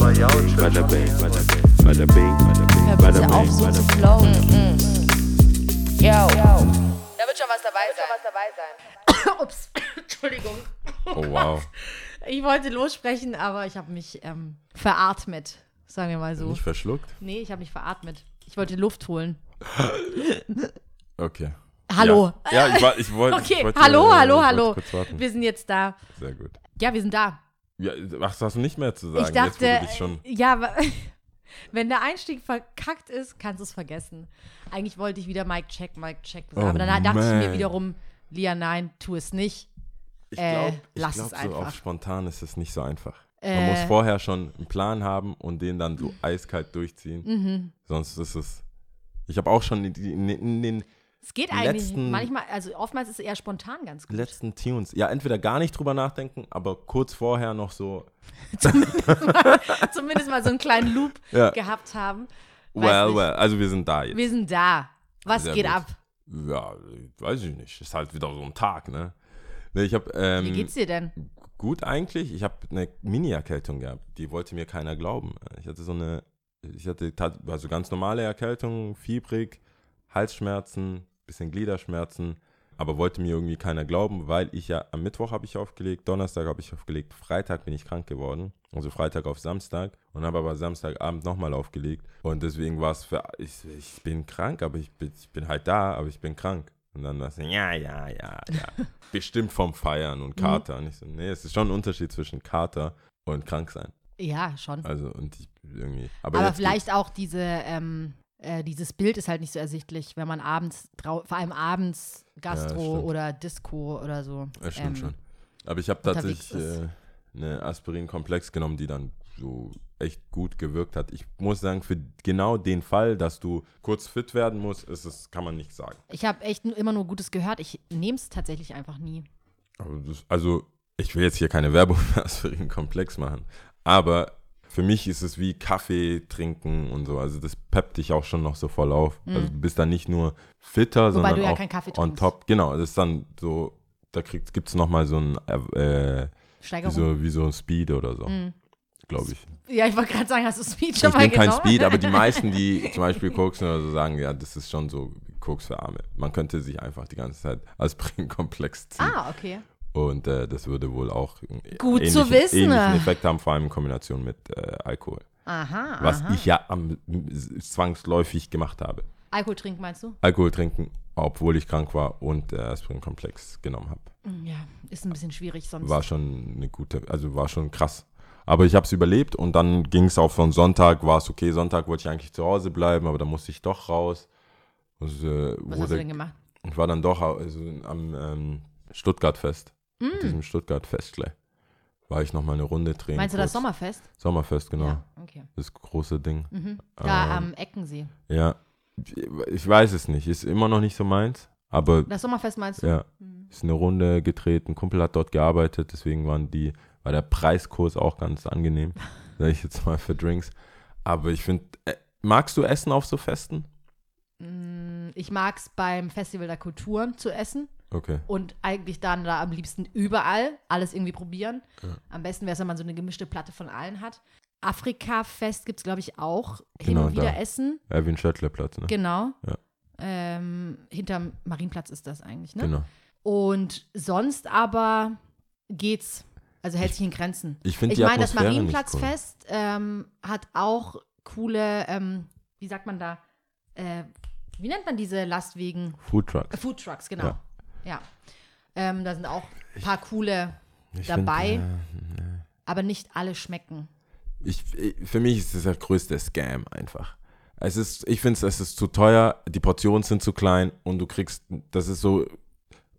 Bada bing, bada bing, bada bing, auf, so zu flowen. Yo. Da wird schon was dabei sein. Ups, Entschuldigung. Oh, wow. Ich wollte lossprechen, aber ich habe mich ähm, veratmet, sagen wir mal so. Nicht verschluckt? Nee, ich habe mich veratmet. Ich wollte Luft holen. Okay. Hallo. Ja, ja ich, war, ich wollte. Okay, ich wollte, hallo, äh, hallo, hallo. Wir sind jetzt da. Sehr gut. Ja, wir sind da. Ja, was hast du nicht mehr zu sagen? ich dachte, Jetzt, dich schon ja, wenn der Einstieg verkackt ist, kannst du es vergessen. Eigentlich wollte ich wieder Mike Check, Mike Check sagen, Oh, aber dann dachte ich mir wiederum, Lia, nein, tu es nicht. Ich Äh, glaube, lass glaub, es so einfach. auf spontan ist es nicht so einfach. Man Äh. muss vorher schon einen Plan haben und den dann so eiskalt durchziehen. Mhm. Sonst ist es. Ich habe auch schon in, in, in den Es geht eigentlich letzten- manchmal, also oftmals ist es eher spontan ganz gut. letzten Tunes, ja, entweder gar nicht drüber nachdenken, aber kurz vorher noch so, Zumindest mal so einen kleinen Loop Ja. gehabt haben. Weiß well, nicht. well, also wir sind da jetzt. Wir sind da. Was Sehr geht gut. ab? ja, weiß ich nicht. Ist halt wieder so ein Tag, ne? Nee, ich habe ähm, Wie geht's dir denn? gut eigentlich. Ich habe eine Mini-Erkältung gehabt. Die wollte mir keiner glauben. Ich hatte so eine, ich hatte also ganz normale Erkältung, fiebrig, Halsschmerzen, bisschen Gliederschmerzen, aber wollte mir irgendwie keiner glauben, weil ich ja am Mittwoch habe ich aufgelegt, Donnerstag habe ich aufgelegt, Freitag bin ich krank geworden, also Freitag auf Samstag und habe aber Samstagabend nochmal aufgelegt und deswegen war es für, ich, ich bin krank, aber ich bin, ich bin halt da, aber ich bin krank. Und dann war es, ja, ja, ja, ja. Bestimmt vom Feiern und Kater. Und ich so, nee, es ist schon ein Unterschied zwischen Kater und krank sein. Ja, schon. Also, und ich irgendwie. Aber, Aber vielleicht auch diese, ähm, äh, dieses Bild ist halt nicht so ersichtlich, wenn man abends, vor allem abends Gastro stimmt. oder Disco oder so. Das stimmt ähm, schon. Aber ich habe tatsächlich äh, eine Aspirin-Komplex genommen, die dann so echt gut gewirkt hat. Ich muss sagen, für genau den Fall, dass du kurz fit werden musst, ist es, kann man nicht sagen. Ich habe echt immer nur Gutes gehört. Ich nehme es tatsächlich einfach nie. Das, also, ich will jetzt hier keine Werbung für Aspirin-Komplex machen, aber für mich ist es wie Kaffee trinken und so. Also das peppt dich auch schon noch so voll auf. Also du bist dann nicht nur fitter, Mhm. Wobei sondern du ja auch keinen Kaffee on trinkst. top. Genau, das ist dann so, da gibt es nochmal so ein, äh, wie, so, wie so ein Speed oder so, Mhm. glaube ich. Ja, ich wollte gerade sagen, hast du Speed schon Ich mal bin kein? Speed, aber die meisten, die zum Beispiel koksen oder so, sagen, ja, das ist schon so Koks für Arme. Man könnte sich einfach die ganze Zeit als Komplex ziehen. Ah, okay. Und äh, das würde wohl auch einen Gut zu wissen. ähnlichen Effekt haben, vor allem in Kombination mit äh, Alkohol. Aha, Was aha. ich ja am, zwangsläufig gemacht habe. Alkohol trinken, meinst du? Alkohol trinken, obwohl ich krank war und äh, Aspirin-Komplex genommen habe. Ja, ist ein bisschen schwierig sonst. War schon eine gute, also war schon krass. Aber ich habe es überlebt und dann ging es auch von Sonntag, war es okay. Sonntag wollte ich eigentlich zu Hause bleiben, aber dann musste ich doch raus. Und, äh, Was hast du denn gemacht? Ich war dann doch also am ähm, Stuttgart-Fest, Mm. diesem Stuttgart-Fest gleich. War ich noch mal eine Runde drehen. Meinst du das. Sommerfest? Sommerfest, genau. Ja, okay. Das große Ding. Mhm. Da Ähm, am Eckensee. Ja, ich weiß es nicht. Ist immer noch nicht so meins. Aber Das Sommerfest meinst du? ja, Mhm. ist eine Runde getreten. Kumpel hat dort gearbeitet, deswegen waren die, war der Preiskurs auch ganz angenehm, sag ich jetzt mal für Drinks. Aber ich finde, äh, magst du Essen auf so Festen? Mm, Ich mag es beim Festival der Kulturen zu essen Okay. und eigentlich dann da am liebsten überall alles irgendwie probieren. Ja. Am besten wäre es, wenn man so eine gemischte Platte von allen hat. Afrika-Fest gibt es, glaube ich, auch hin Genau, und wieder da. Essen. Erwin Schöttler-Platz, ne? Genau. Ja. Ähm, hinterm Marienplatz ist das eigentlich, ne? Genau. Und sonst aber geht's. Also hält sich in Grenzen. Ich finde Ich meine, das nicht cool. Marienplatzfest ähm, hat auch coole, ähm, wie sagt man da, äh, wie nennt man diese Lastwegen? Food Trucks. Äh, Food Trucks, genau. Ja. Ja. Ähm, da sind auch ein paar coole, Ich dabei. Find, äh, aber nicht alle schmecken. ich, ich, für mich ist das der größte Scam einfach. Es ist, ich finde es ist zu teuer, die Portionen sind zu klein und du kriegst, das ist so,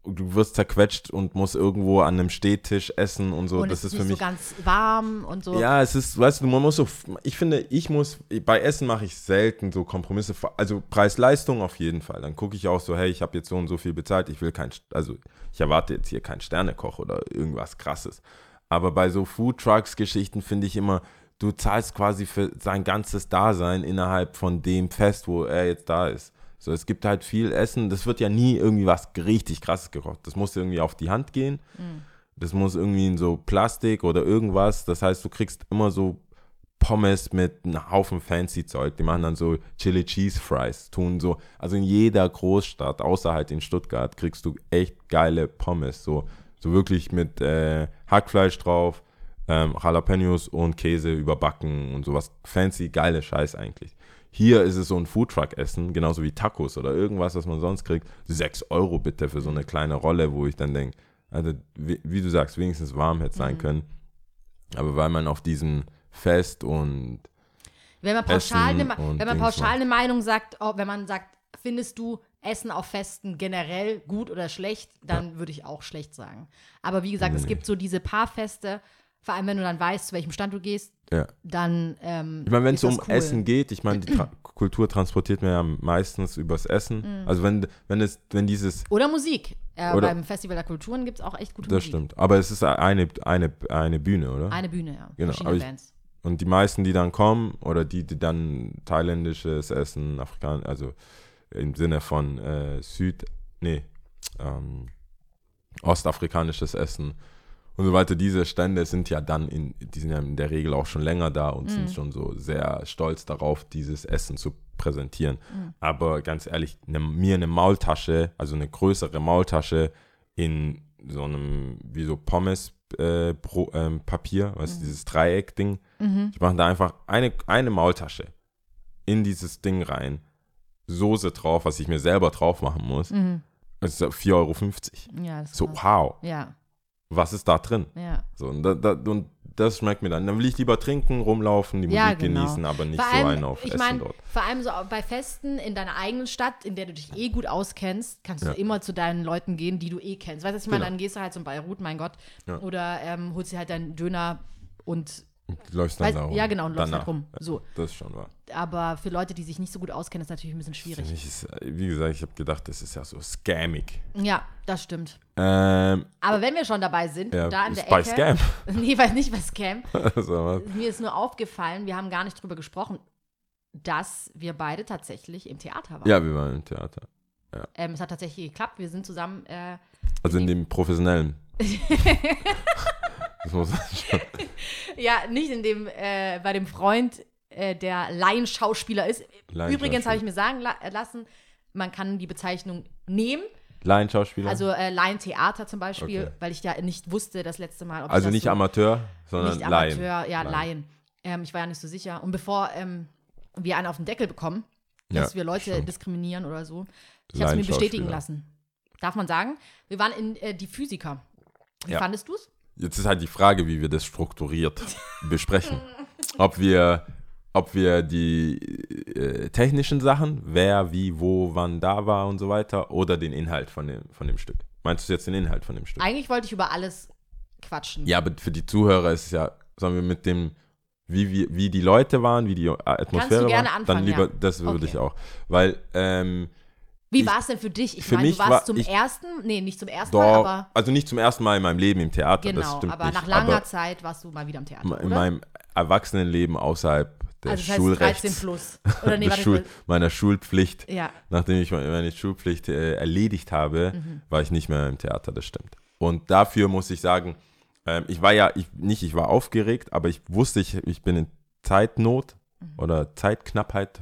du wirst zerquetscht und musst irgendwo an einem Stehtisch essen und so. und das ist ist für mich. so ganz warm und so. Ja, es ist, weißt du, man muss so, ich finde, ich muss, bei Essen mache ich selten so Kompromisse, also Preis-Leistung auf jeden Fall. Dann gucke ich auch so, hey, ich habe jetzt so und so viel bezahlt, ich will kein, also ich erwarte jetzt hier keinen Sternekoch oder irgendwas krasses. Aber bei so Food-Trucks-Geschichten finde ich immer, du zahlst quasi für sein ganzes Dasein innerhalb von dem Fest, wo er jetzt da ist. So, es gibt halt viel Essen, das wird ja nie irgendwie was richtig krasses gekocht. Das muss irgendwie auf die Hand gehen. Das muss irgendwie in so Plastik oder irgendwas. Das heißt, du kriegst immer so Pommes mit einem Haufen fancy Zeug. Die machen dann so Chili Cheese Fries, tun so. Also in jeder Großstadt, außer halt in Stuttgart, kriegst du echt geile Pommes. So, so wirklich mit äh, Hackfleisch drauf, ähm, Jalapenos und Käse überbacken und sowas. Fancy, geile Scheiß eigentlich. Hier ist es so ein Foodtruck-Essen, genauso wie Tacos oder irgendwas, was man sonst kriegt. 6 Euro bitte für so eine kleine Rolle, wo ich dann denke, also wie, wie, du sagst, wenigstens warm hätte sein können. Aber weil man auf diesen Fest und Wenn man pauschal, eine, Essen und wenn man pauschal eine Meinung sagt, oh, wenn man sagt, findest du Essen auf Festen generell gut oder schlecht, dann würde ich auch schlecht sagen. Aber wie gesagt, es Nee. gibt so diese paar Feste, vor allem wenn du dann weißt, zu welchem Stand du gehst, ja. dann ähm, Ich meine, wenn es das um cool. Essen geht, ich meine, die Tra Kultur transportiert man ja meistens übers Essen. Mhm. Also wenn, wenn es, wenn dieses, Oder Musik. Äh, Oder- beim Festival der Kulturen gibt es auch echt gute das Musik. stimmt. Aber es ist eine, eine, eine Bühne, oder? Eine Bühne, ja. Genau, ich-. Und die meisten, die dann kommen, oder die, die dann thailändisches Essen, Afrikan, also im Sinne von äh, Süd, nee, ähm, ostafrikanisches Essen und so weiter, diese Stände sind ja dann in, die sind ja in der Regel auch schon länger da und sind schon so sehr stolz darauf, dieses Essen zu präsentieren. Aber ganz ehrlich, ne, mir eine Maultasche, also eine größere Maultasche in so einem, wie so Pommes äh, Pro, ähm, Papier, was dieses Dreieck-Ding. Ich mache da einfach eine, eine Maultasche in dieses Ding rein, Soße drauf, was ich mir selber drauf machen muss. Das ist 4,50 Euro. Ja, So, krass. wow, Ja, was ist da drin? ja. So, und, da, da, und das schmeckt mir dann. Dann will ich lieber trinken, rumlaufen, die Ja, Musik genau. genießen, aber nicht Vor so allem, einen auf ich Essen meine, dort. vor allem so bei Festen in deiner eigenen Stadt, in der du dich eh gut auskennst, kannst Ja. du immer zu deinen Leuten gehen, die du eh kennst. Weißt du, was ich meine? Genau. Dann gehst du halt zum Beirut, mein Gott. Ja. Oder ähm, holst dir halt deinen Döner und Du läufst dann weißt, da rum. ja genau, und läufst halt rum. So. Das ist schon wahr. Aber für Leute, die sich nicht so gut auskennen, ist natürlich ein bisschen schwierig. mich ist, wie gesagt, ich habe gedacht, das ist ja so scammig. Ja, das stimmt. Ähm, Aber wenn wir schon dabei sind, ja, da in ist der bei Ecke. Scam. Nee, weiß nicht bei Scam. was? Mir ist nur aufgefallen, wir haben gar nicht drüber gesprochen, dass wir beide tatsächlich im Theater waren. ja, wir waren im Theater. Ähm, es hat tatsächlich geklappt. Wir sind zusammen äh, Also in dem professionellen. das muss schon. Ja, nicht in dem, äh, bei dem Freund, äh, der Laienschauspieler ist. Übrigens habe ich mir sagen la lassen, man kann die Bezeichnung nehmen. Laienschauspieler. Also äh, Laientheater zum Beispiel, Okay. weil ich ja nicht wusste das letzte Mal. Also nicht so, Amateur, sondern nicht Laien. Amateur, ja, Laien. Laien. Ähm, ich war ja nicht so sicher. Und bevor ähm, wir einen auf den Deckel bekommen, dass Ja, wir Leute stimmt. diskriminieren oder so, ich habe es mir bestätigen lassen. Darf man sagen? Wir waren in äh, die Physiker. Wie Ja. fandest du es? Jetzt ist halt die Frage, wie wir das strukturiert besprechen. Ob wir, ob wir die äh, technischen Sachen, wer, wie, wo, wann da war und so weiter, oder den Inhalt von dem, von dem Stück. Meinst du jetzt den Inhalt von dem Stück? Eigentlich wollte ich über alles quatschen. Ja, aber für die Zuhörer ist es ja, sagen wir, mit dem, wie, wie, wie die Leute waren, wie die Atmosphäre gerne war, anfangen, dann lieber, ja. das würde Okay. ich auch. Weil, ähm, Wie war es denn für dich? Ich für meine, mich du warst war- zum ich- ersten, nee, nicht zum ersten Mal, doch, aber also nicht zum ersten Mal in meinem Leben im Theater, genau, aber nicht. nach langer aber Zeit warst du mal wieder im Theater, in oder? meinem Erwachsenenleben außerhalb des also das heißt Schulrechts. 13 plus. Oder nee, Schul meiner Schulpflicht, ja, nachdem ich meine Schulpflicht äh, erledigt habe, Mhm. war ich nicht mehr im Theater, das stimmt. Und dafür muss ich sagen, ähm, ich war ja, ich, nicht, ich war aufgeregt, aber ich wusste, ich, ich bin in Zeitnot Mhm. oder Zeitknappheit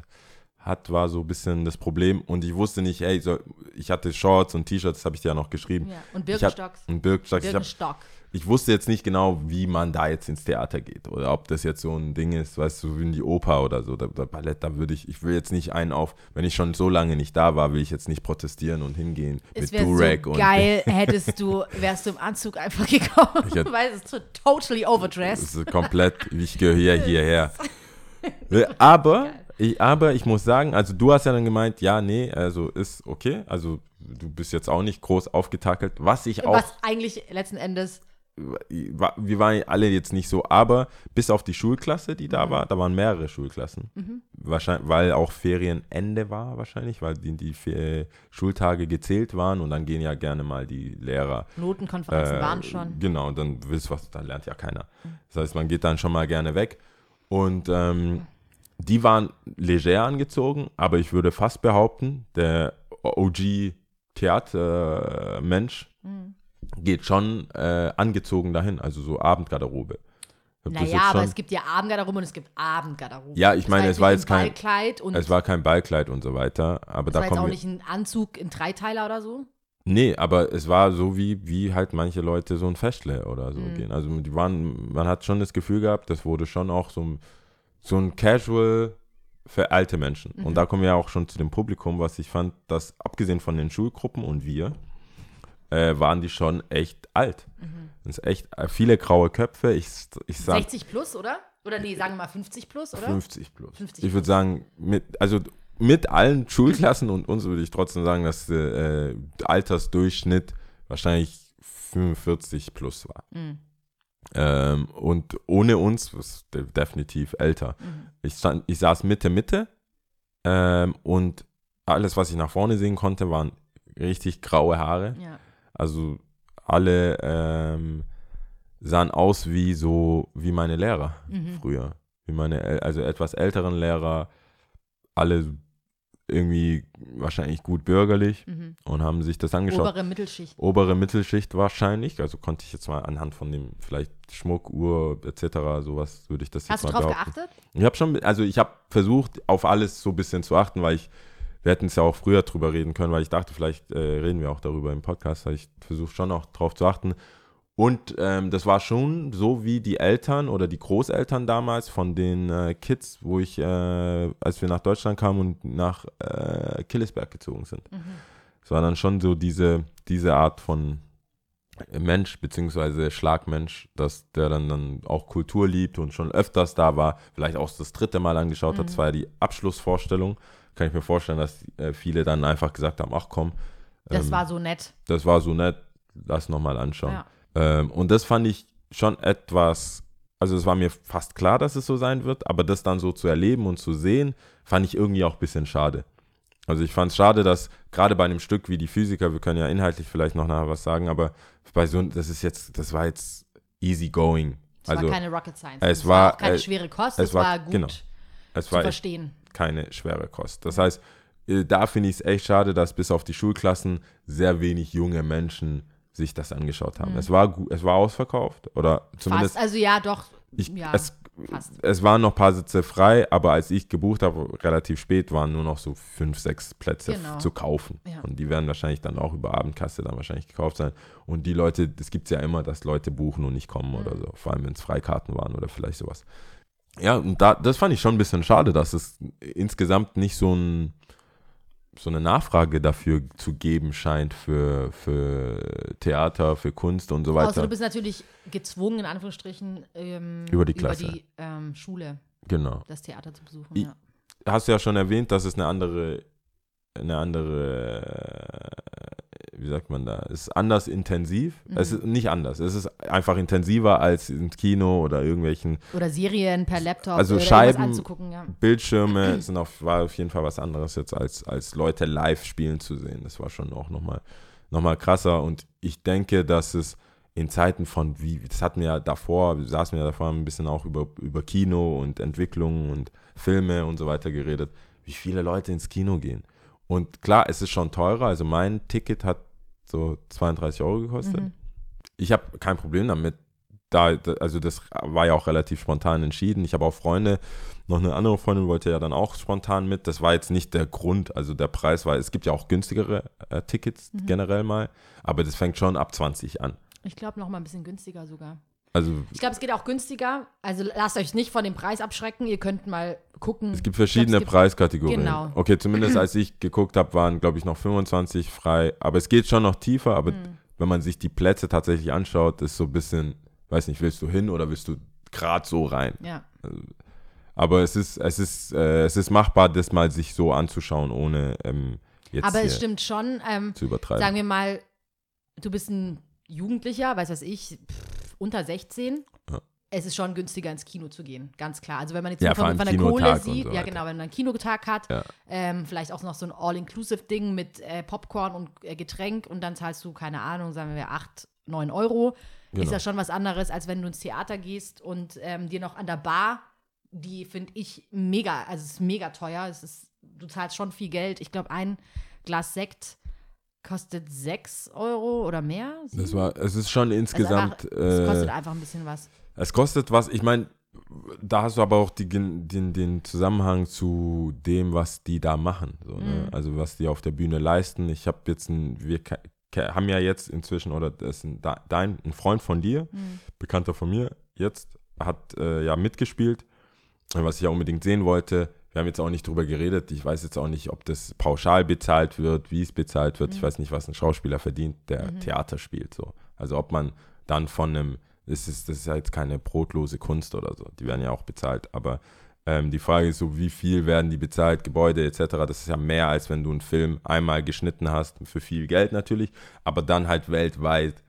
hat, war so ein bisschen das Problem. Und ich wusste nicht, hey, so, ich hatte Shorts und T-Shirts, das habe ich dir ja noch geschrieben. ja. Und Ich hab- Birkenstocks. Und Birkenstocks. Ich, hab, Birkenstock. ich wusste jetzt nicht genau, wie man da jetzt ins Theater geht oder ob das jetzt so ein Ding ist, weißt du, wie in die Oper oder so, da Ballett, da würde ich, ich will jetzt nicht einen auf, wenn ich schon so lange nicht da war, will ich jetzt nicht protestieren und hingehen Es mit wäre Durag so und geil, hättest du, wärst du im Anzug einfach gekommen, Ich hätte- weil es ist so totally das overdressed. ist komplett, ich gehöre hierher. Aber ich, aber ich muss sagen, also du hast ja dann gemeint, ja, nee, also ist okay, also du bist jetzt auch nicht groß aufgetakelt, was ich auch Was eigentlich letzten Endes, wir waren alle jetzt nicht so, aber bis auf die Schulklasse, die Mhm. da war, da waren mehrere Schulklassen. Wahrscheinlich, weil auch Ferienende war wahrscheinlich, weil die, die Fe- Schultage gezählt waren und dann gehen ja gerne mal die Lehrer. Notenkonferenzen äh, waren schon. Mhm. Genau, dann willst du was, da lernt ja keiner. Das heißt, man geht dann schon mal gerne weg. Und ähm, die waren leger angezogen, aber ich würde fast behaupten, der OG-Theatermensch Mhm. geht schon äh, angezogen dahin, also so Abendgarderobe. Naja, aber es gibt ja Abendgarderobe und es gibt Abendgarderobe. Ja, ich meine, es war jetzt kein- ein Ballkleid und Es war kein Ballkleid und so weiter, aber es da war jetzt auch nicht ein Anzug in Dreiteiler oder so. Nee, aber es war so wie, wie halt manche Leute so ein Festle oder so Mhm. gehen. Also die waren, man hat schon das Gefühl gehabt, das wurde schon auch so ein, so ein Casual für alte Menschen. Mhm. Und da kommen wir auch schon zu dem Publikum, was ich fand, dass abgesehen von den Schulgruppen und wir, äh, waren die schon echt alt. Mhm. Das ist echt äh, viele graue Köpfe. Ich, ich sag 60 plus, oder? Oder nee, sagen wir mal 50 plus, oder? 50 plus. 50 ich würde sagen, mit, also mit allen Schulklassen und uns würde ich trotzdem sagen, dass der äh, Altersdurchschnitt wahrscheinlich 45 plus war. Mhm. Ähm, und ohne uns was de definitiv älter. Mhm. Ich, stand, ich saß Mitte, Mitte ähm, und alles, was ich nach vorne sehen konnte, waren richtig graue Haare. Ja. Also alle ähm, sahen aus wie so, wie meine Lehrer Mhm. früher. Wie meine, also etwas älteren Lehrer, alle irgendwie wahrscheinlich gut bürgerlich Mhm. und haben sich das angeschaut. Obere Mittelschicht. Obere Mittelschicht wahrscheinlich, also konnte ich jetzt mal anhand von dem vielleicht Schmuck, Uhr etc. sowas würde ich das Hast jetzt du mal drauf behaupten. geachtet? Ich habe schon, also ich habe versucht, auf alles so ein bisschen zu achten, weil ich, wir hätten es ja auch früher drüber reden können, weil ich dachte, vielleicht äh, reden wir auch darüber im Podcast, weil ich versuche schon auch drauf zu achten. Und ähm, das war schon so wie die Eltern oder die Großeltern damals von den äh, Kids, wo ich, äh, als wir nach Deutschland kamen und nach äh, Killesberg gezogen sind. Mhm. Es war dann schon so diese, diese Art von Mensch, beziehungsweise Schlagmensch, dass der dann, dann auch Kultur liebt und schon öfters da war, vielleicht auch das dritte Mal angeschaut hat. Mhm. Das war ja die Abschlussvorstellung. Kann ich mir vorstellen, dass äh, viele dann einfach gesagt haben, ach komm, Das ähm, war so nett. das war so nett, lass nochmal anschauen. Ja. Ähm, und das fand ich schon etwas, also es war mir fast klar, dass es so sein wird, aber das dann so zu erleben und zu sehen, fand ich irgendwie auch ein bisschen schade. Also ich fand es schade, dass gerade bei einem Stück wie die Physiker, wir können ja inhaltlich vielleicht noch nachher was sagen, aber bei so das ist jetzt, das war jetzt easy going. Es Also war keine Rocket Science. es es war, war keine äh, schwere Kost. es Es war- war, gut genau. es zu war verstehen. keine schwere Kost. Das heißt, äh, da finde ich es echt schade, dass bis auf die Schulklassen sehr wenig junge Menschen sich das angeschaut haben. Es war gut, es war ausverkauft oder zumindest Fast. Also ja, doch. ich, ja, es, fast. es waren noch ein paar Sitze frei, aber als ich gebucht habe, relativ spät, waren nur noch so fünf, sechs Plätze Genau. zu kaufen. Ja. Und die werden wahrscheinlich dann auch über Abendkasse dann wahrscheinlich gekauft sein. Und die Leute, das gibt es ja immer, dass Leute buchen und nicht kommen oder Mhm. so, vor allem wenn es Freikarten waren oder vielleicht sowas. Ja, und da, das fand ich schon ein bisschen schade, dass es insgesamt nicht so ein so eine Nachfrage dafür zu geben scheint für, für Theater, für Kunst und so weiter. Außer du bist natürlich gezwungen, in Anführungsstrichen, ähm, Über die Klasse. über die ähm, Schule genau. das Theater zu besuchen. I- Ja. hast du ja schon erwähnt, dass es eine andere, eine andere, äh, wie sagt man da, es ist anders intensiv. Mhm. Es ist nicht anders, es ist einfach intensiver als im Kino oder irgendwelchen Oder Serien per Laptop Also oder Scheiben- ja. Bildschirme. sind auf, war auf jeden Fall was anderes jetzt als, als Leute live spielen zu sehen. Das war schon auch nochmal noch mal krasser und ich denke, dass es in Zeiten von, wie, das hatten wir ja davor, wir saßen ja davor ein bisschen auch über, über Kino und Entwicklung und Filme und so weiter geredet, wie viele Leute ins Kino gehen. Und klar, es ist schon teurer, also mein Ticket hat so 32 Euro gekostet. Mhm. Ich habe kein Problem damit. Da, also das war ja auch relativ spontan entschieden. Ich habe auch Freunde, noch eine andere Freundin wollte ja dann auch spontan mit. Das war jetzt nicht der Grund, also der Preis war, es gibt ja auch günstigere äh, Tickets Mhm. generell mal, aber das fängt schon ab 20 an. Ich glaube, noch mal ein bisschen günstiger sogar. Also Ich glaube, es geht auch günstiger. Also lasst euch nicht von dem Preis abschrecken. Ihr könnt mal gucken. es gibt verschiedene es gibt- Preiskategorien. Genau. Okay, zumindest als ich geguckt habe, waren glaube ich noch 25 frei, aber es geht schon noch tiefer, aber Mhm. wenn man sich die Plätze tatsächlich anschaut, ist so ein bisschen, weiß nicht, willst du hin oder willst du gerade so rein? Ja. Aber es ist, es ist, äh, es ist machbar, das mal sich so anzuschauen, ohne ähm, jetzt Aber es stimmt schon. Ähm, zu übertreiben. sagen wir mal, du bist ein Jugendlicher, weiß was ich, pff, unter 16. Ja. Es ist schon günstiger ins Kino zu gehen, ganz klar. Also wenn man jetzt Ja, von, von der Kohle sieht, so ja genau, wenn man einen Kinotag hat, Ja. ähm, vielleicht auch noch so ein All-Inclusive-Ding mit äh, Popcorn und äh, Getränk und dann zahlst du, keine Ahnung, sagen wir 8, 9 Euro. Genau. Ist ja schon was anderes, als wenn du ins Theater gehst und ähm, dir noch an der Bar, die finde ich mega, also es ist mega teuer. Es ist, du zahlst schon viel Geld. Ich glaube, ein Glas Sekt kostet 6 Euro oder mehr. Das war, es ist schon insgesamt, einfach, es kostet äh, einfach ein bisschen was. Es kostet was, ich meine, da hast du aber auch die, den, den Zusammenhang zu dem, was die da machen. So, ne? Mhm. Also was die auf der Bühne leisten. Ich habe jetzt ein, wir haben ja jetzt inzwischen, oder das ist ein, dein, ein Freund von dir, Mhm. Bekannter von mir, jetzt hat äh, ja mitgespielt, was ich ja unbedingt sehen wollte. Wir haben jetzt auch nicht drüber geredet. Ich weiß jetzt auch nicht, ob das pauschal bezahlt wird, wie es bezahlt wird. Ich Mhm. weiß nicht, was ein Schauspieler verdient, der Mhm. Theater spielt. So. Also ob man dann von einem, das ist, das ist ja jetzt keine brotlose Kunst oder so. Die werden ja auch bezahlt. Aber ähm, die Frage ist so, wie viel werden die bezahlt, Gebäude etc. Das ist ja mehr, als wenn du einen Film einmal geschnitten hast, für viel Geld natürlich, aber dann halt weltweit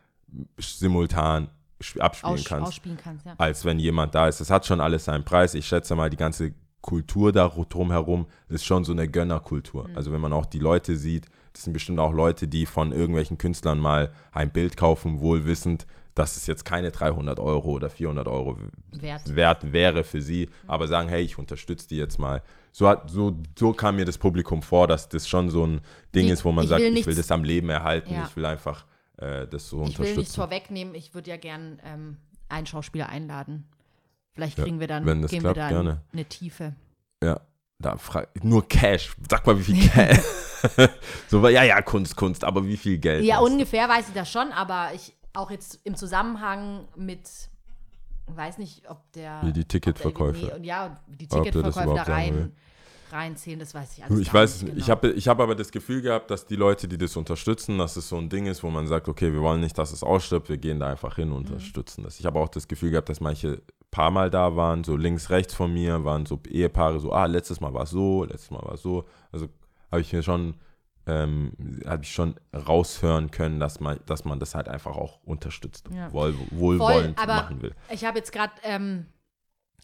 simultan sp- abspielen Aus, kannst ausspielen kannst, ja. als wenn jemand da ist. Es hat schon alles seinen Preis. Ich schätze mal, die ganze Kultur da drumherum ist schon so eine Gönnerkultur. Mhm. Also wenn man auch die Leute sieht, das sind bestimmt auch Leute, die von irgendwelchen Künstlern mal ein Bild kaufen, wohl wissend, dass es jetzt keine 300 Euro oder 400 Euro Wert. wert wäre für sie, aber sagen, hey, ich unterstütze die jetzt mal. So, hat, so, so kam mir das Publikum vor, dass das schon so ein Ding Ich- ist, wo man ich sagt, will ich will das am Leben erhalten, Ja. ich will einfach äh, das so Ich will nichts unterstützen. vorwegnehmen, ich würde ja gern ähm, einen Schauspieler einladen. Vielleicht Ja, kriegen wir dann, wenn das gehen klappt, wir da in gerne. eine Tiefe. Ja, da frag, nur Cash. Sag mal, wie viel Cash. so, ja, ja, Kunst, Kunst, aber wie viel Geld? Ja, hast du? ungefähr weiß ich das schon, aber ich auch jetzt im Zusammenhang mit, weiß nicht, ob der. Wie die ob der- Ticketverkäufe. Nee, ja, die Ticketverkäufe da rein, will. reinzählen, das weiß ich alles Ich weiß es nicht. nicht. Ich genau. habe ich hab aber das Gefühl gehabt, dass die Leute, die das unterstützen, dass es so ein Ding ist, wo man sagt, okay, wir wollen nicht, dass es ausstirbt, wir gehen da einfach hin und Mhm. unterstützen das. Ich habe auch das Gefühl gehabt, dass manche paar Mal da waren, so links, rechts von mir, waren so Ehepaare, so, ah, letztes Mal war es so, letztes Mal war es so. Also habe ich mir schon, ähm, habe ich schon raushören können, dass man, dass man das halt einfach auch unterstützt, und Ja. wohl, wohlwollend aber- machen will. Ich habe jetzt gerade ähm,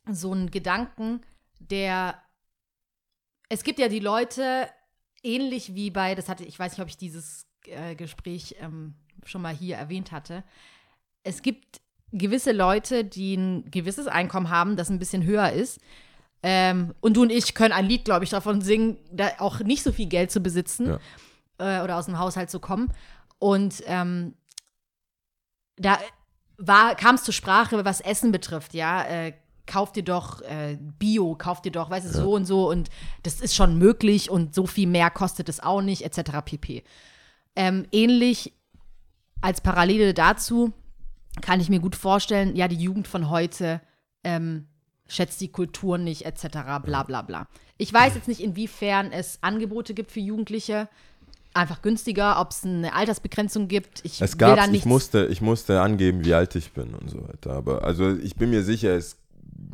so einen Gedanken, der. Es gibt ja die Leute, ähnlich wie bei, das hatte, ich weiß nicht, ob ich dieses äh, Gespräch ähm, schon mal hier erwähnt hatte. Es gibt gewisse Leute, die ein gewisses Einkommen haben, das ein bisschen höher ist. Ähm, und du und ich können ein Lied, glaube ich, davon singen, da auch nicht so viel Geld zu besitzen Ja. äh, oder aus dem Haushalt zu kommen. Und ähm, da war, kam es zur Sprache, was Essen betrifft, ja. Äh, kauf dir doch äh, Bio, kauf dir doch, weißt du, so und so und das ist schon möglich und so viel mehr kostet es auch nicht, etc. pp. Ähm, ähnlich als Parallele dazu kann ich mir gut vorstellen, ja, die Jugend von heute ähm, schätzt die Kultur nicht, etc. bla bla bla. Ich weiß jetzt nicht, inwiefern es Angebote gibt für Jugendliche, einfach günstiger, ob es eine Altersbegrenzung gibt. Ich Es gab, ich musste, ich musste angeben, wie alt ich bin und so weiter. Aber also ich bin mir sicher, es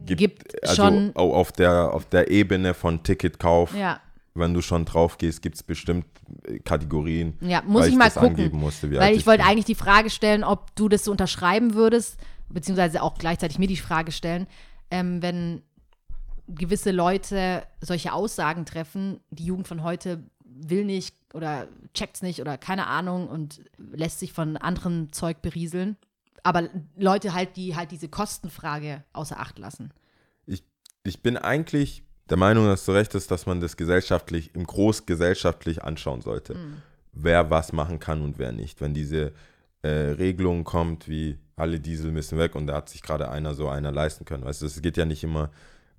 gibt, Gibt also schon- au- auf der, auf der Ebene von Ticketkauf, ja, wenn du schon drauf gehst, gibt es bestimmt äh, Kategorien. ja, muss weil ich mal gucken. angeben musste, Weil alt ich wollte eigentlich die Frage stellen, ob du das so unterschreiben würdest, beziehungsweise auch gleichzeitig mir die Frage stellen, ähm, wenn gewisse Leute solche Aussagen treffen, die Jugend von heute will nicht oder checkt's nicht oder keine Ahnung und lässt sich von anderem Zeug berieseln. Aber Leute halt, die halt diese Kostenfrage außer Acht lassen. ich, ich bin eigentlich der Meinung, dass du recht ist, dass man das gesellschaftlich, im Groß gesellschaftlich anschauen sollte. Wer was machen kann und wer nicht. Wenn diese äh, Regelung kommt, wie alle Diesel müssen weg und da hat sich gerade einer so einer leisten können. Weißt du, es geht ja nicht immer,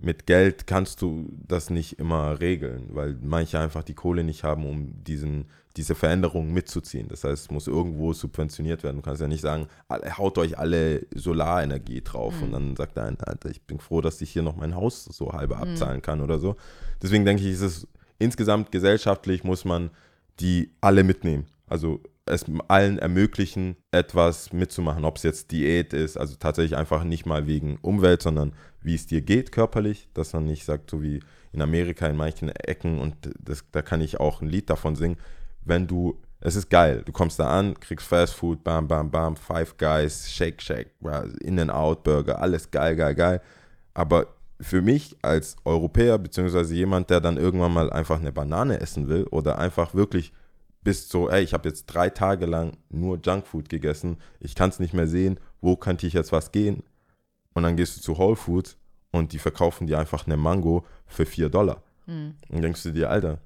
mit Geld kannst du das nicht immer regeln, weil manche einfach die Kohle nicht haben, um diesen, diese Veränderungen mitzuziehen. Das heißt, es muss irgendwo subventioniert werden. Du kannst ja nicht sagen, haut euch alle Solarenergie drauf und dann sagt der eine, Alter, ich bin froh, dass ich hier noch mein Haus so halbe abzahlen kann oder so. Deswegen denke ich, ist es insgesamt gesellschaftlich muss man die alle mitnehmen. Also es allen ermöglichen, etwas mitzumachen, ob es jetzt Diät ist, also tatsächlich einfach nicht mal wegen Umwelt, sondern wie es dir geht körperlich, dass man nicht sagt, so wie in Amerika in manchen Ecken und das, da kann ich auch ein Lied davon singen, wenn du, es ist geil, du kommst da an, kriegst Fast Food, bam, bam, bam, Five Guys, Shake, Shake, In-N-Out, Burger, alles geil, geil, geil, aber für mich als Europäer, beziehungsweise jemand, der dann irgendwann mal einfach eine Banane essen will oder einfach wirklich bist so, ey, ich habe jetzt drei Tage lang nur Junkfood gegessen, ich kann es nicht mehr sehen, wo könnte ich jetzt was gehen? Und dann gehst du zu Whole Foods und die verkaufen dir einfach eine Mango für 4 Dollar. Hm. Und denkst du dir, Alter,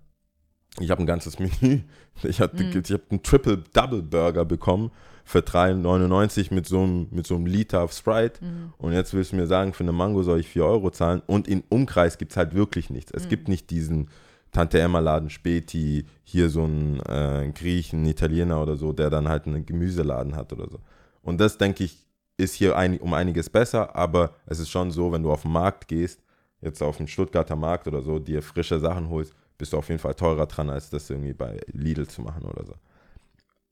Ich habe ein ganzes Menü. Ich hatte Mhm. ich habe einen Triple Double Burger bekommen für 3,99 mit so einem mit so einem Liter Sprite. Mhm. Und jetzt willst du mir sagen, für eine Mango soll ich 4 Euro zahlen. Und im Umkreis gibt es halt wirklich nichts. Mhm. Es gibt nicht diesen Tante Emma Laden Späti, hier so ein äh, Griechen, Italiener oder so, der dann halt einen Gemüseladen hat oder so. Und das, denke ich, ist hier ein, um einiges besser, aber es ist schon so, wenn du auf den Markt gehst, jetzt auf den Stuttgarter Markt oder so, dir frische Sachen holst, bist du auf jeden Fall teurer dran, als das irgendwie bei Lidl zu machen oder so.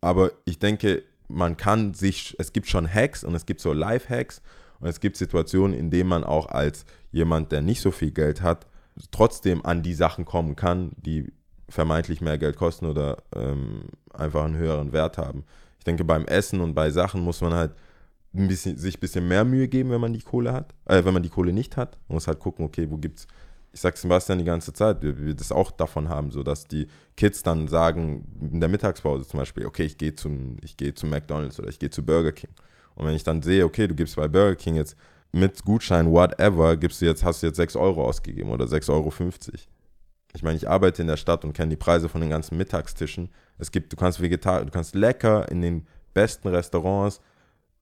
Aber ich denke, man kann sich, es gibt schon Hacks und es gibt so Life-Hacks und es gibt Situationen, in denen man auch als jemand, der nicht so viel Geld hat, trotzdem an die Sachen kommen kann, die vermeintlich mehr Geld kosten oder ähm, einfach einen höheren Wert haben. Ich denke, beim Essen und bei Sachen muss man halt ein bisschen, sich ein bisschen mehr Mühe geben, wenn man die Kohle hat, äh, wenn man die Kohle nicht hat. Man muss halt gucken, okay, wo gibt's, ich sag Sebastian die ganze Zeit, wir, wir das auch davon haben, so dass die Kids dann sagen, in der Mittagspause zum Beispiel, okay, ich gehe zum, ich gehe zu McDonalds oder ich gehe zu Burger King. Und wenn ich dann sehe, okay, du gibst bei Burger King jetzt mit Gutschein, whatever, gibst du jetzt, hast du jetzt 6 Euro ausgegeben oder 6,50 Euro. Ich meine, ich arbeite in der Stadt und kenne die Preise von den ganzen Mittagstischen. Es gibt, du kannst vegetar, du kannst lecker in den besten Restaurants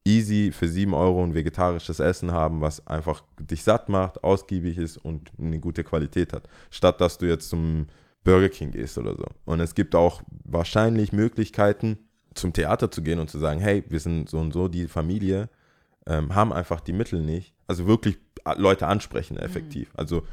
easy für 7 Euro ein vegetarisches Essen haben, was einfach dich satt macht, ausgiebig ist und eine gute Qualität hat. Statt dass du jetzt zum Burger King gehst oder so. Und es gibt auch wahrscheinlich Möglichkeiten, zum Theater zu gehen und zu sagen, hey, wir sind so und so die Familie, ähm, haben einfach die Mittel nicht. Also wirklich Leute ansprechen effektiv. Also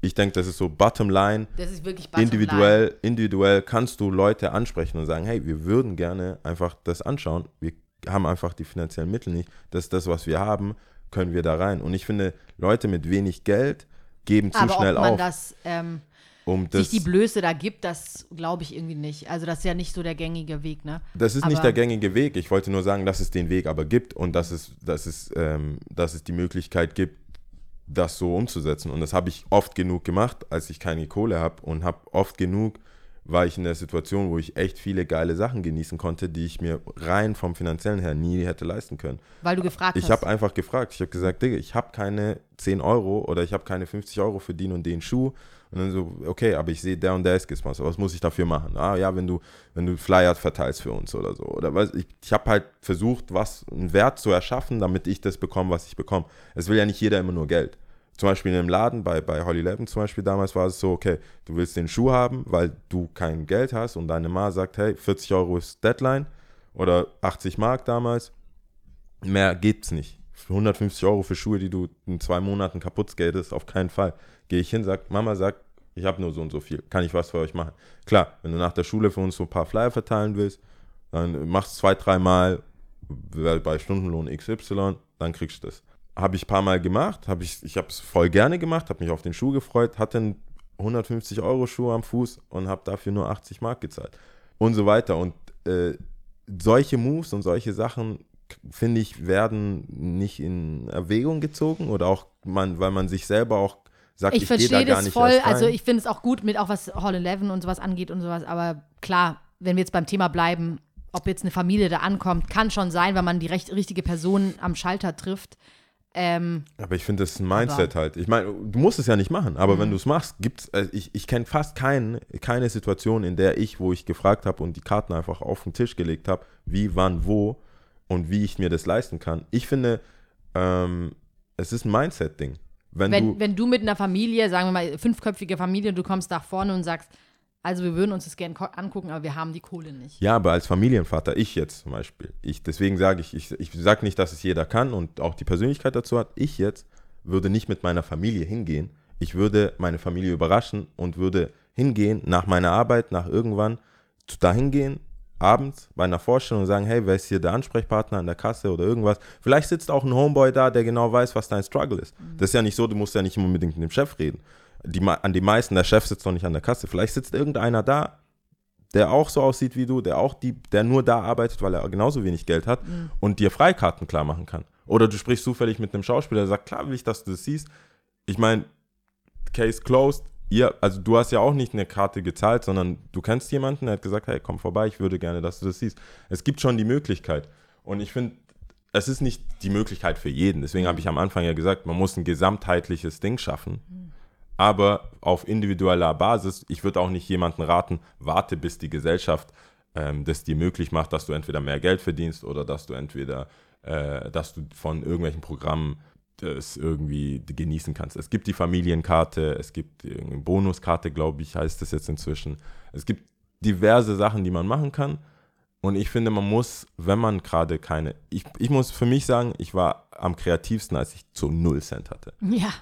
ich denke, das ist so Bottom Line. Das ist wirklich bottom Individuell, individuell kannst du Leute ansprechen und sagen, hey, wir würden gerne einfach das anschauen. Wir haben einfach die finanziellen Mittel nicht. Das ist das, was wir haben, können wir da rein. Und ich finde, Leute mit wenig Geld geben zu Aber schnell ob man auf, das, ähm, um das. sich die Blöße da gibt, das glaube ich irgendwie nicht. Also das ist ja nicht so der gängige Weg, ne? Das ist nicht Aber- der gängige Weg. Ich wollte nur sagen, dass es den Weg aber gibt und dass es, dass es, ähm, dass es die Möglichkeit gibt, das so umzusetzen. Und das habe ich oft genug gemacht, als ich keine Kohle habe und habe oft genug war ich in der Situation, wo ich echt viele geile Sachen genießen konnte, die ich mir rein vom finanziellen her nie hätte leisten können. Weil du gefragt Ich hast. habe einfach gefragt. Ich habe gesagt, Digga, ich habe keine 10 Euro oder ich habe keine 50 Euro für den und den Schuh. Und dann so, okay, aber ich sehe, der und der ist gesponsert. Was muss ich dafür machen? Ah ja, wenn du, wenn du Flyer verteilst für uns oder so. Oder was, ich, ich habe halt versucht, was einen Wert zu erschaffen, damit ich das bekomme, was ich bekomme. Es will ja nicht jeder immer nur Geld. Zum Beispiel in einem Laden, bei, bei Holly Levin zum Beispiel damals war es so, okay, du willst den Schuh haben, weil du kein Geld hast und deine Ma sagt, hey, 40 Euro ist Deadline oder 80 Mark damals. Mehr gibt's nicht. Für 150 Euro für Schuhe, die du in zwei Monaten kaputt skatest, auf keinen Fall. Gehe ich hin, sag, Mama sagt, ich habe nur so und so viel. Kann ich was für euch machen? Klar, wenn du nach der Schule für uns so ein paar Flyer verteilen willst, dann machst du zwei, dreimal bei Stundenlohn XY, dann kriegst du das. Habe ich ein paar Mal gemacht, hab ich, ich habe es voll gerne gemacht, habe mich auf den Schuh gefreut, hatte einen 150 Euro Schuh am Fuß und habe dafür nur 80 Mark gezahlt. Und so weiter. Und äh, solche Moves und solche Sachen, finde ich, werden nicht in Erwägung gezogen oder auch, man, weil man sich selber auch sagt, ich ich, da verstehe gar das voll. Also ich finde es auch gut mit auch was Hall 11 und sowas angeht und sowas. Aber klar, wenn wir jetzt beim Thema bleiben, ob jetzt eine Familie da ankommt, kann schon sein, wenn man die recht, richtige Person am Schalter trifft. Ähm, Aber ich finde, das ist ein Mindset halt. Ich meine, du musst es ja nicht machen, aber Mhm. wenn du es machst, gibt's, äh, ich, ich kenne fast kein, keine Situation, in der ich, wo ich gefragt habe und die Karten einfach auf den Tisch gelegt habe, wie, wann, wo und wie ich mir das leisten kann. Ich finde, ähm, es ist ein Mindset-Ding. Wenn, wenn, du, wenn du mit einer Familie, sagen wir mal, fünfköpfige Familie, du kommst nach vorne und sagst, also wir würden uns das gerne angucken, aber wir haben die Kohle nicht. ja, aber als Familienvater, ich jetzt zum Beispiel, ich, deswegen sage ich, ich, ich sage nicht, dass es jeder kann und auch die Persönlichkeit dazu hat, ich jetzt würde nicht mit meiner Familie hingehen. Ich würde meine Familie überraschen und würde hingehen nach meiner Arbeit, nach irgendwann, zu dahin gehen, abends bei einer Vorstellung und sagen, hey, wer ist hier der Ansprechpartner an der Kasse oder irgendwas. Vielleicht sitzt auch ein Homeboy da, der genau weiß, was dein Struggle ist. Das ist ja nicht so, du musst ja nicht unbedingt mit dem Chef reden. Die, an die meisten, der Chef sitzt doch nicht an der Kasse. Vielleicht sitzt irgendeiner da, der auch so aussieht wie du, der auch die, der nur da arbeitet, weil er genauso wenig Geld hat und dir Freikarten klar machen kann. Oder du sprichst zufällig mit einem Schauspieler, der sagt, klar will ich, dass du das siehst. Ich meine, Case closed. Ihr, also du hast ja auch nicht eine Karte gezahlt, sondern du kennst jemanden, der hat gesagt, hey, komm vorbei, ich würde gerne, dass du das siehst. Es gibt schon die Möglichkeit. Und ich finde, es ist nicht die Möglichkeit für jeden. Deswegen habe ich am Anfang ja gesagt, man muss ein gesamtheitliches Ding schaffen. Aber auf individueller Basis. Ich würde auch nicht jemanden raten, warte, bis die Gesellschaft ähm, das dir möglich macht, dass du entweder mehr Geld verdienst oder dass du entweder, äh, dass du von irgendwelchen Programmen das irgendwie genießen kannst. Es gibt die Familienkarte, es gibt die Bonuskarte, glaube ich, heißt das jetzt inzwischen. Es gibt diverse Sachen, die man machen kann. Und ich finde, man muss, wenn man gerade keine. Ich, ich muss für mich sagen, ich war am kreativsten, als ich zu null Cent hatte. Ja.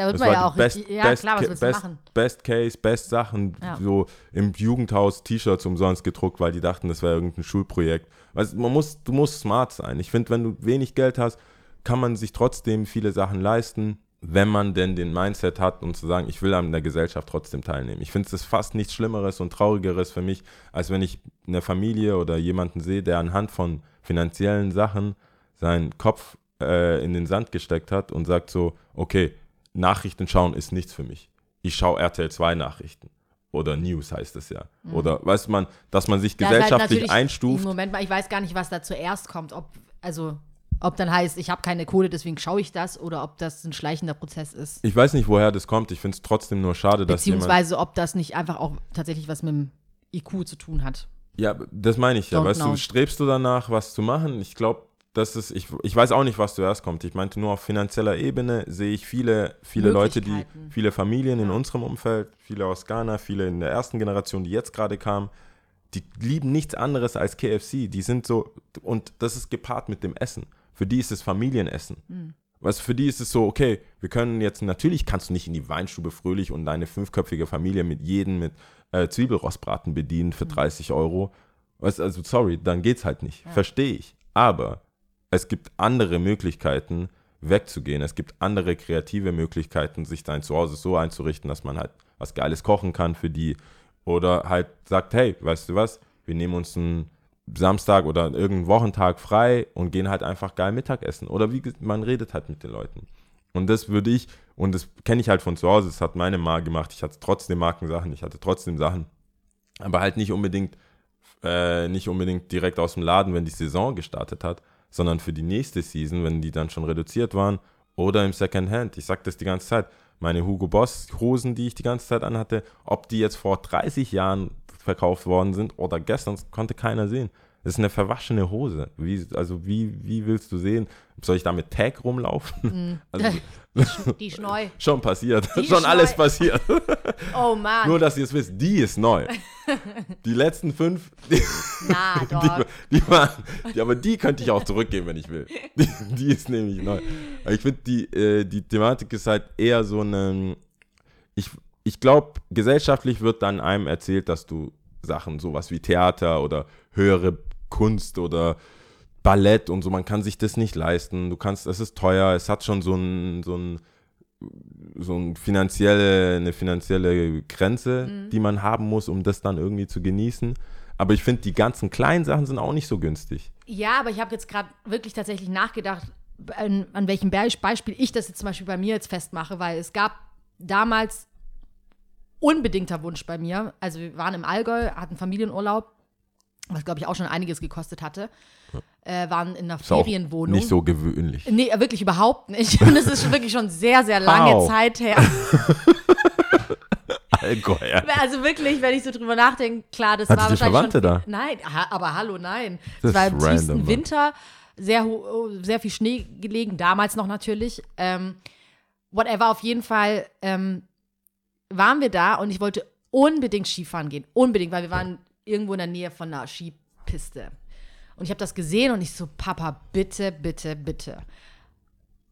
Da wird Das man war ja auch best, richtig. Ja, best, klar, was willst du best, machen? best Case, Best Sachen, Ja. so im Jugendhaus T-Shirts umsonst gedruckt, weil die dachten, das wäre irgendein Schulprojekt. Weißt, man muss, du musst smart sein. Ich finde, wenn du wenig Geld hast, kann man sich trotzdem viele Sachen leisten, wenn man denn den Mindset hat, um zu sagen, ich will an der Gesellschaft trotzdem teilnehmen. Ich finde es fast nichts Schlimmeres und Traurigeres für mich, als wenn ich eine Familie oder jemanden sehe, der anhand von finanziellen Sachen seinen Kopf äh, in den Sand gesteckt hat und sagt so, okay, Nachrichten schauen ist nichts für mich. Ich schaue RTL 2 Nachrichten. Oder News heißt es ja. Oder weiß man, dass man sich Mhm. Ja, halt gesellschaftlich natürlich- einstuft. Moment mal, ich weiß gar nicht, was da zuerst kommt. Ob, also, ob dann heißt, ich habe keine Kohle, deswegen schaue ich das, oder ob das ein schleichender Prozess ist. Ich weiß nicht, woher das kommt. Ich finde es trotzdem nur schade, dass jemand. Beziehungsweise, ob das nicht einfach auch tatsächlich was mit dem IQ zu tun hat. Ja, das meine ich ja. Don't Weißt know. du, strebst du danach, was zu machen? Ich glaube, das ist, ich, ich weiß auch nicht, was zuerst kommt. Ich meinte nur auf finanzieller Ebene sehe ich viele, viele Leute, die, viele Familien in Ja. unserem Umfeld, viele aus Ghana, viele in der ersten Generation, die jetzt gerade kamen, die lieben nichts anderes als KFC. Die sind so, und das ist gepaart mit dem Essen. Für die ist es Familienessen. Hm. Weißt du, für die ist es so, okay, wir können jetzt, natürlich kannst du nicht in die Weinstube fröhlich und deine fünfköpfige Familie mit jedem mit äh, Zwiebelrostbraten bedienen für 30 Euro. Du, also sorry, dann geht's halt nicht. Verstehe ich. Aber es gibt andere Möglichkeiten, wegzugehen. Es gibt andere kreative Möglichkeiten, sich sein Zuhause so einzurichten, dass man halt was Geiles kochen kann für die. Oder halt sagt, hey, weißt du was, wir nehmen uns einen Samstag oder irgendeinen Wochentag frei und gehen halt einfach geil Mittagessen. Oder wie man redet halt mit den Leuten. Und das würde ich, und das kenne ich halt von zu Hause, das hat meine Ma gemacht. Ich hatte trotzdem Markensachen, ich hatte trotzdem Sachen, aber halt nicht unbedingt, äh, nicht unbedingt direkt aus dem Laden, wenn die Saison gestartet hat, sondern für die nächste Season, wenn die dann schon reduziert waren oder im Secondhand. Ich sage das die ganze Zeit. Meine Hugo Boss Hosen, die ich die ganze Zeit anhatte, ob die jetzt vor 30 Jahren verkauft worden sind oder gestern, konnte keiner sehen. Das ist eine verwaschene Hose. Wie, also wie, wie willst du sehen? Soll ich da mit Tag rumlaufen? Also, Die ist neu. schon passiert. Die schon alles neu. passiert. Oh Mann. Nur, dass ihr es wisst, die ist neu. Die letzten fünf, die, Na, doch. die, die waren, die, aber die könnte ich auch zurückgeben, wenn ich will. Die, die ist nämlich neu. Aber Ich finde, die, äh, die Thematik ist halt eher so eine, ich, ich glaube, gesellschaftlich wird dann einem erzählt, dass du Sachen, sowas wie Theater oder höhere Kunst oder Ballett und so, man kann sich das nicht leisten. Du kannst, es ist teuer, es hat schon so ein, so ein, so ein finanzielle, eine finanzielle Grenze, die man haben muss, um das dann irgendwie zu genießen. Aber ich finde, die ganzen kleinen Sachen sind auch nicht so günstig. Ja, aber ich habe jetzt gerade wirklich tatsächlich nachgedacht, an, an welchem Be- Beispiel ich das jetzt zum Beispiel bei mir jetzt festmache, weil es gab damals unbedingter Wunsch bei mir. Also wir waren im Allgäu, hatten Familienurlaub, was glaube ich auch schon einiges gekostet hatte. Äh, waren in einer Ist Ferienwohnung. nicht so gewöhnlich. Nee, wirklich überhaupt nicht. Und es ist schon wirklich schon sehr, sehr lange Au. Zeit her. Allgäu. Also wirklich, wenn ich so drüber nachdenke, klar, das Hatte war die wahrscheinlich Verwandte schon, da? Nein, ha, aber hallo, nein. Das Es war ist im random, tiefsten Mann. Winter, sehr, ho- sehr viel Schnee gelegen, damals noch natürlich. Ähm, whatever, auf jeden Fall ähm, waren wir da und ich wollte unbedingt Skifahren gehen. Unbedingt, weil wir waren irgendwo in der Nähe von einer Skipiste. Und ich habe das gesehen und ich so, Papa, bitte, bitte, bitte.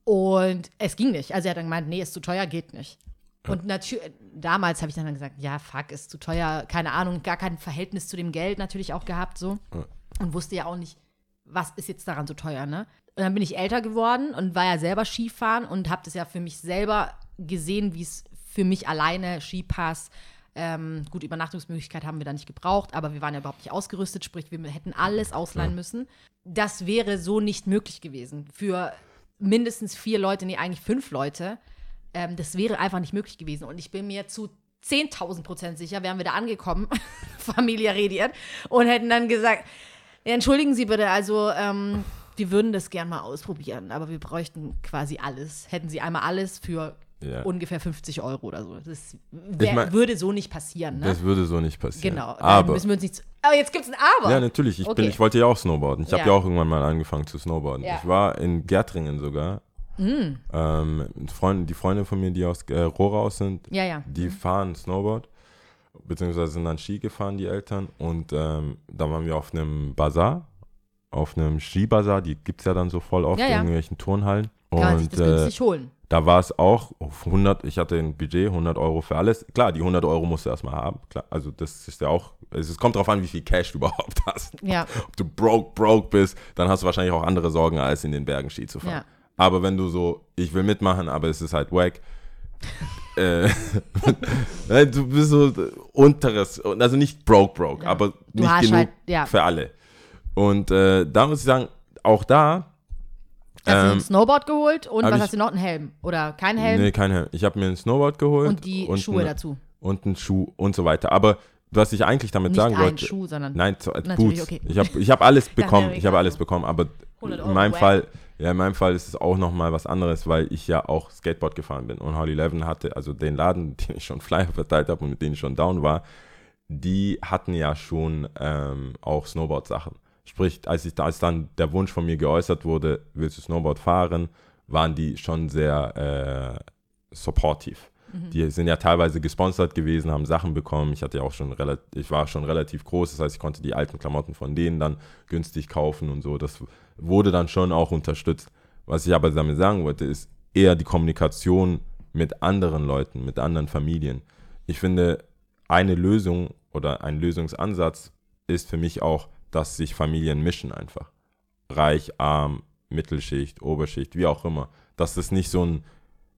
Und es ging nicht. Also er hat dann gemeint, nee, ist zu teuer, geht nicht. Und natürlich, damals habe ich dann gesagt, ja, fuck, ist zu teuer, keine Ahnung, gar kein Verhältnis zu dem Geld natürlich auch gehabt, so. Und wusste ja auch nicht, was ist jetzt daran so teuer, ne? Und dann bin ich älter geworden und war ja selber Skifahren und habe das ja für mich selber gesehen, wie es für mich alleine Skipass, ähm, gut, Übernachtungsmöglichkeit haben wir da nicht gebraucht, aber wir waren ja überhaupt nicht ausgerüstet, sprich, wir hätten alles ausleihen müssen. Das wäre so nicht möglich gewesen. Für mindestens vier Leute, nee, eigentlich fünf Leute, ähm, das wäre einfach nicht möglich gewesen. Und ich bin mir zu 10.000 Prozent sicher, wären wir da angekommen, Familie redet, und hätten dann gesagt, ja, entschuldigen Sie bitte, also ähm, wir würden das gern mal ausprobieren, aber wir bräuchten quasi alles. Hätten Sie einmal alles für Ja. ungefähr 50 Euro oder so. Das wär, Ich mein- würde so nicht passieren, ne? Das würde so nicht passieren. genau. Aber, müssen wir uns nicht. Aber jetzt gibt's ein Aber. ja, natürlich. Ich, bin, Okay. ich wollte ja auch Snowboarden. Ich habe Ja. ja auch irgendwann mal angefangen zu Snowboarden. Ja. Ich war in Gärtringen sogar. Ähm, Freunde, die Freunde von mir, die aus äh, Rohraus sind, ja, ja. die fahren Snowboard, beziehungsweise sind dann Ski gefahren, die Eltern. Und ähm, da waren wir auf einem Bazar, auf einem Skibazar, die gibt es ja dann so voll oft Ja, in ja. irgendwelchen Turnhallen. Kann man sich Und das äh, günstig holen. Da war es auch auf 100, ich hatte ein Budget, 100 Euro für alles. Klar, die 100 Euro musst du erstmal haben. Klar, also das ist ja auch, also es kommt darauf an, wie viel Cash du überhaupt hast. Ja. Ob du broke, broke bist, dann hast du wahrscheinlich auch andere Sorgen, als in den Bergen Ski zu fahren. Ja. Aber wenn du so, ich will mitmachen, aber es ist halt wack, äh, du bist so unteres, also nicht broke, broke, Ja. aber Du nicht genug halt- ja. für alle. Und äh, da muss ich sagen, auch da, Hast du ähm, ein Snowboard geholt und was ich- hast du noch? Ein Helm? Oder kein Helm? nee, kein Helm. Ich habe mir ein Snowboard geholt. und die Schuhe ein, dazu. Und einen Schuh und so weiter. Aber was ich eigentlich damit Nicht sagen wollte, Schuh, sondern. Nein, zu, als Natürlich, Boots. okay. Ich habe ich hab alles bekommen. Ich habe alles bekommen, aber 100 in meinem. Fall, ja, in meinem Fall ist es auch nochmal was anderes, weil ich ja auch Skateboard gefahren bin und Holly Levin hatte, also den Laden, den ich schon Flyer verteilt habe und mit denen ich schon down war, die hatten ja schon ähm, auch Snowboard-Sachen. Sprich, als, ich, als dann der Wunsch von mir geäußert wurde, willst du Snowboard fahren, waren die schon sehr äh, supportive. Die sind ja teilweise gesponsert gewesen, haben Sachen bekommen. Ich hatte ja auch schon relativ, ich war schon relativ groß, das heißt, ich konnte die alten Klamotten von denen dann günstig kaufen und so. Das wurde dann schon auch unterstützt. Was ich aber damit sagen wollte, ist eher die Kommunikation mit anderen Leuten, mit anderen Familien. Ich finde, eine Lösung oder ein Lösungsansatz ist für mich auch, dass sich Familien mischen einfach. Reich, arm, Mittelschicht, Oberschicht, wie auch immer. Dass es nicht so, ein,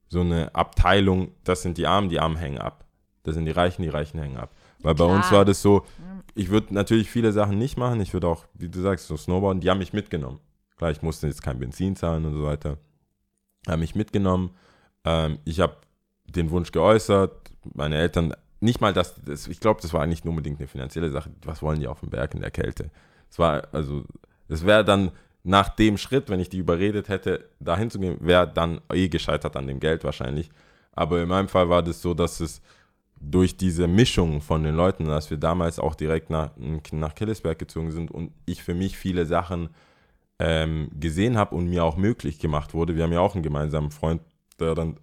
so eine Abteilung, das sind die Armen, die Armen hängen ab. Das sind die Reichen, die Reichen hängen ab. Weil bei uns Klar. war das so, ich würde natürlich viele Sachen nicht machen. Ich würde auch, wie du sagst, so Snowboarden, die haben mich mitgenommen. Klar, ich musste jetzt kein Benzin zahlen und so weiter. Haben mich mitgenommen. Ähm, ich habe den Wunsch geäußert. Meine Eltern, nicht mal das, das ich glaube, das war nicht unbedingt eine finanzielle Sache. Was wollen die auf dem Berg in der Kälte? Es war, also, es wäre dann nach dem Schritt, wenn ich die überredet hätte, dahin zu gehen, wäre dann eh gescheitert an dem Geld wahrscheinlich. Aber in meinem Fall war das so, dass es durch diese Mischung von den Leuten, dass wir damals auch direkt nach, nach Killesberg gezogen sind und ich für mich viele Sachen ähm, gesehen habe und mir auch möglich gemacht wurde. Wir haben ja auch einen gemeinsamen Freund, der dann,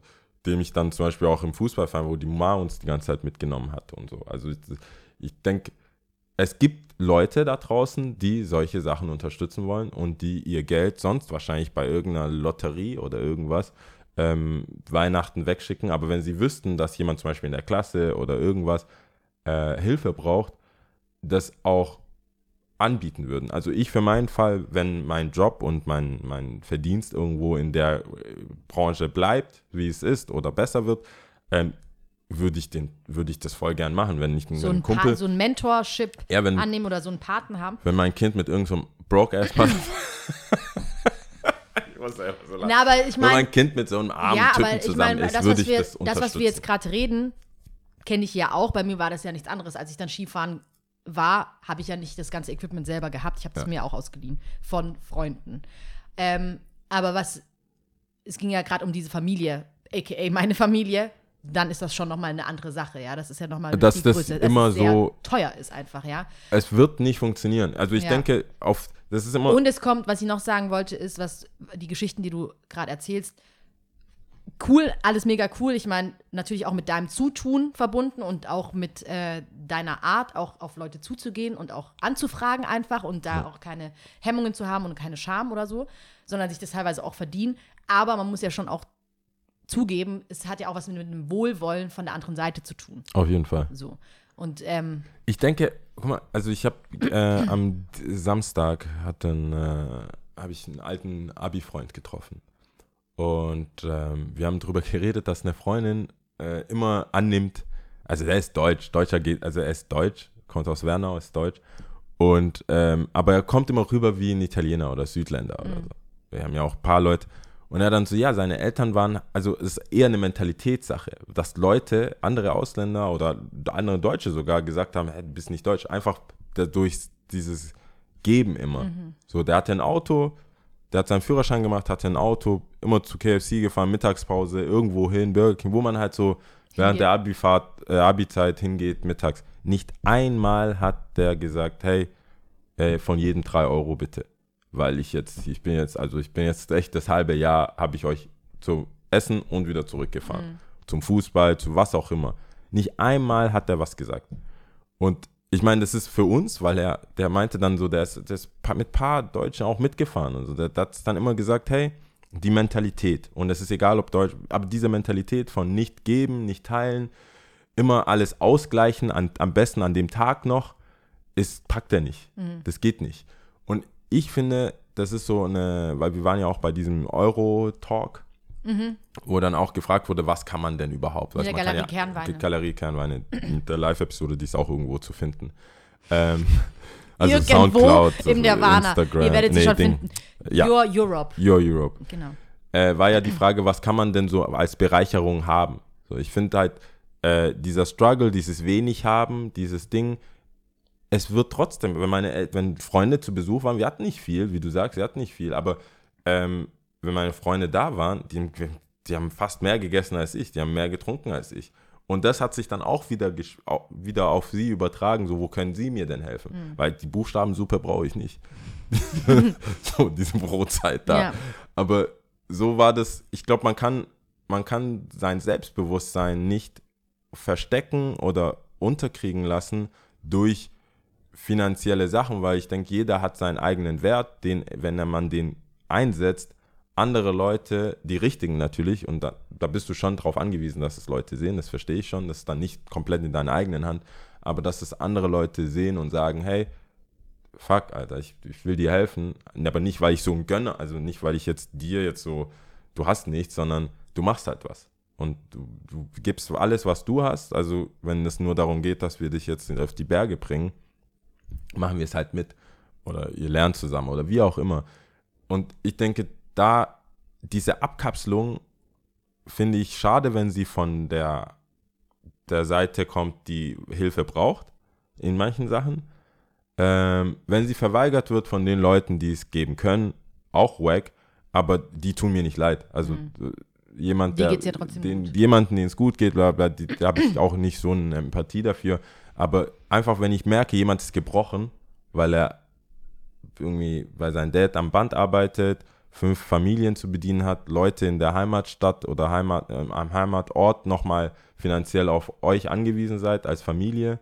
dem ich dann zum Beispiel auch im Fußballverein, wo die Ma uns die ganze Zeit mitgenommen hat und so. Also ich, ich denke, es gibt Leute da draußen, die solche Sachen unterstützen wollen und die ihr Geld sonst wahrscheinlich bei irgendeiner Lotterie oder irgendwas ähm, Weihnachten wegschicken. Aber wenn sie wüssten, dass jemand zum Beispiel in der Klasse oder irgendwas äh, Hilfe braucht, das auch anbieten würden. Also ich für meinen Fall, wenn mein Job und mein, mein Verdienst irgendwo in der äh, Branche bleibt, wie es ist oder besser wird, ähm, würde ich, den, würde ich das voll gern machen, wenn nicht So ein ein, Kumpel, Pa- so ein Mentorship ja, wenn, annehmen oder so einen Paten haben. wenn mein Kind mit irgendeinem so Broke-Ass-Mann ich muss einfach so lachen. Na, aber ich Wenn meine, mein Kind mit so einem armen ja, Typen aber ich zusammen meine, ist, das, würde was ich wir, das das, unterstützen. was wir jetzt gerade reden, kenne ich ja auch. Bei mir war das ja nichts anderes. Als ich dann Skifahren war, habe ich ja nicht das ganze Equipment selber gehabt. Ich habe es Ja. mir auch ausgeliehen von Freunden. Ähm, aber was, es ging ja gerade um diese Familie, aka meine Familie. Dann ist das schon nochmal eine andere Sache, ja. Das ist ja nochmal eine Dass das größere, immer so- teuer ist einfach, ja. es wird nicht funktionieren. Also ich Ja. denke, auf das ist immer Und es kommt, was ich noch sagen wollte, ist, was die Geschichten, die du gerade erzählst, cool, alles mega cool. Ich meine, natürlich auch mit deinem Zutun verbunden und auch mit äh, deiner Art, auch auf Leute zuzugehen und auch anzufragen einfach und da auch keine Hemmungen zu haben und keine Scham oder so, sondern sich das teilweise auch verdienen. Aber man muss ja schon auch zugeben, es hat ja auch was mit dem Wohlwollen von der anderen Seite zu tun. auf jeden Fall. So. Und ähm, Ich denke, guck mal, also ich habe äh, am Samstag hat dann äh, habe ich einen alten Abi-Freund getroffen und ähm, wir haben darüber geredet, dass eine Freundin äh, immer annimmt, also er ist Deutsch, Deutscher geht, also er ist Deutsch, kommt aus Wernau, ist Deutsch. Und ähm, aber er kommt immer rüber wie ein Italiener oder Südländer oder so. Wir haben ja auch ein paar Leute. Und er dann so, ja, seine Eltern waren, also es ist eher eine Mentalitätssache, dass Leute, andere Ausländer oder andere Deutsche sogar gesagt haben, hey, du bist nicht deutsch, einfach durch dieses Geben immer. So, der hatte ein Auto, der hat seinen Führerschein gemacht, hatte ein Auto, immer zu KFC gefahren, Mittagspause, irgendwo hin, Burger King, wo man halt so während der Abi-Fahrt, äh, Abi-Zeit hingeht, mittags. Nicht einmal hat der gesagt, hey, äh, von jedem drei Euro bitte. Weil ich jetzt, ich bin jetzt, also ich bin jetzt echt das halbe Jahr, habe ich euch zum Essen und wieder zurückgefahren. Zum Fußball, zu was auch immer. Nicht einmal hat er was gesagt. Und ich meine, das ist für uns, weil er, der meinte dann so, der ist, der ist mit ein paar Deutschen auch mitgefahren. Also der, der hat dann immer gesagt, hey, die Mentalität. Und es ist egal, ob Deutsch, aber diese Mentalität von nicht geben, nicht teilen, immer alles ausgleichen, an, am besten an dem Tag noch, ist, packt er nicht. Das geht nicht. Und ich finde, das ist so eine, weil wir waren ja auch bei diesem Euro-Talk, wo dann auch gefragt wurde, was kann man denn überhaupt? Man kann Galerie Kernweine. Die Galerie Kernweine, mit der Live-Episode, die ist auch irgendwo zu finden. Ähm, also Irgendwo Soundcloud, im Nirvana. Instagram, Ihr werdet sie nee, schon Ding. finden. Ja, Your Europe. Your Europe Genau. äh, war ja die Frage, was kann man denn so als Bereicherung haben? So, ich finde halt, äh, dieser Struggle, dieses wenig haben, dieses Ding, es wird trotzdem, wenn meine wenn Freunde zu Besuch waren, wir hatten nicht viel, wie du sagst, wir hatten nicht viel, aber ähm, wenn meine Freunde da waren, die, die haben fast mehr gegessen als ich, die haben mehr getrunken als ich. Und das hat sich dann auch wieder, wieder auf sie übertragen, so wo können sie mir denn helfen? Weil die Buchstabensuppe brauche ich nicht. so, diese Brotzeit da. Ja. Aber so war das, ich glaube, man kann, man kann sein Selbstbewusstsein nicht verstecken oder unterkriegen lassen durch finanzielle Sachen, weil ich denke, jeder hat seinen eigenen Wert, den, wenn man den einsetzt, andere Leute, die richtigen natürlich, und da, da bist du schon drauf angewiesen, dass es Leute sehen, das verstehe ich schon, das ist dann nicht komplett in deiner eigenen Hand, aber dass es andere Leute sehen und sagen, hey, fuck, Alter, ich, ich will dir helfen, aber nicht, weil ich so ein Gönner, also nicht, weil ich jetzt dir jetzt so, du hast nichts, sondern du machst halt was. Und du, du gibst alles, was du hast. Also, wenn es nur darum geht, dass wir dich jetzt auf die Berge bringen, machen wir es halt mit. Oder ihr lernt zusammen oder wie auch immer. Und ich denke, da diese Abkapselung finde ich schade, wenn sie von der, der Seite kommt, die Hilfe braucht, in manchen Sachen. Ähm, wenn sie verweigert wird von den Leuten, die es geben können, auch wack, aber die tun mir nicht leid. Also äh, jemand, Mhm. Der, ja den, gut. jemanden, denen es gut geht, bla bla, die, da habe ich auch nicht so eine Empathie dafür. Aber einfach, wenn ich merke, jemand ist gebrochen, weil er irgendwie, weil sein Dad am Band arbeitet, fünf Familien zu bedienen hat, Leute in der Heimatstadt oder Heimat, ähm, am Heimatort nochmal finanziell auf euch angewiesen seid als Familie.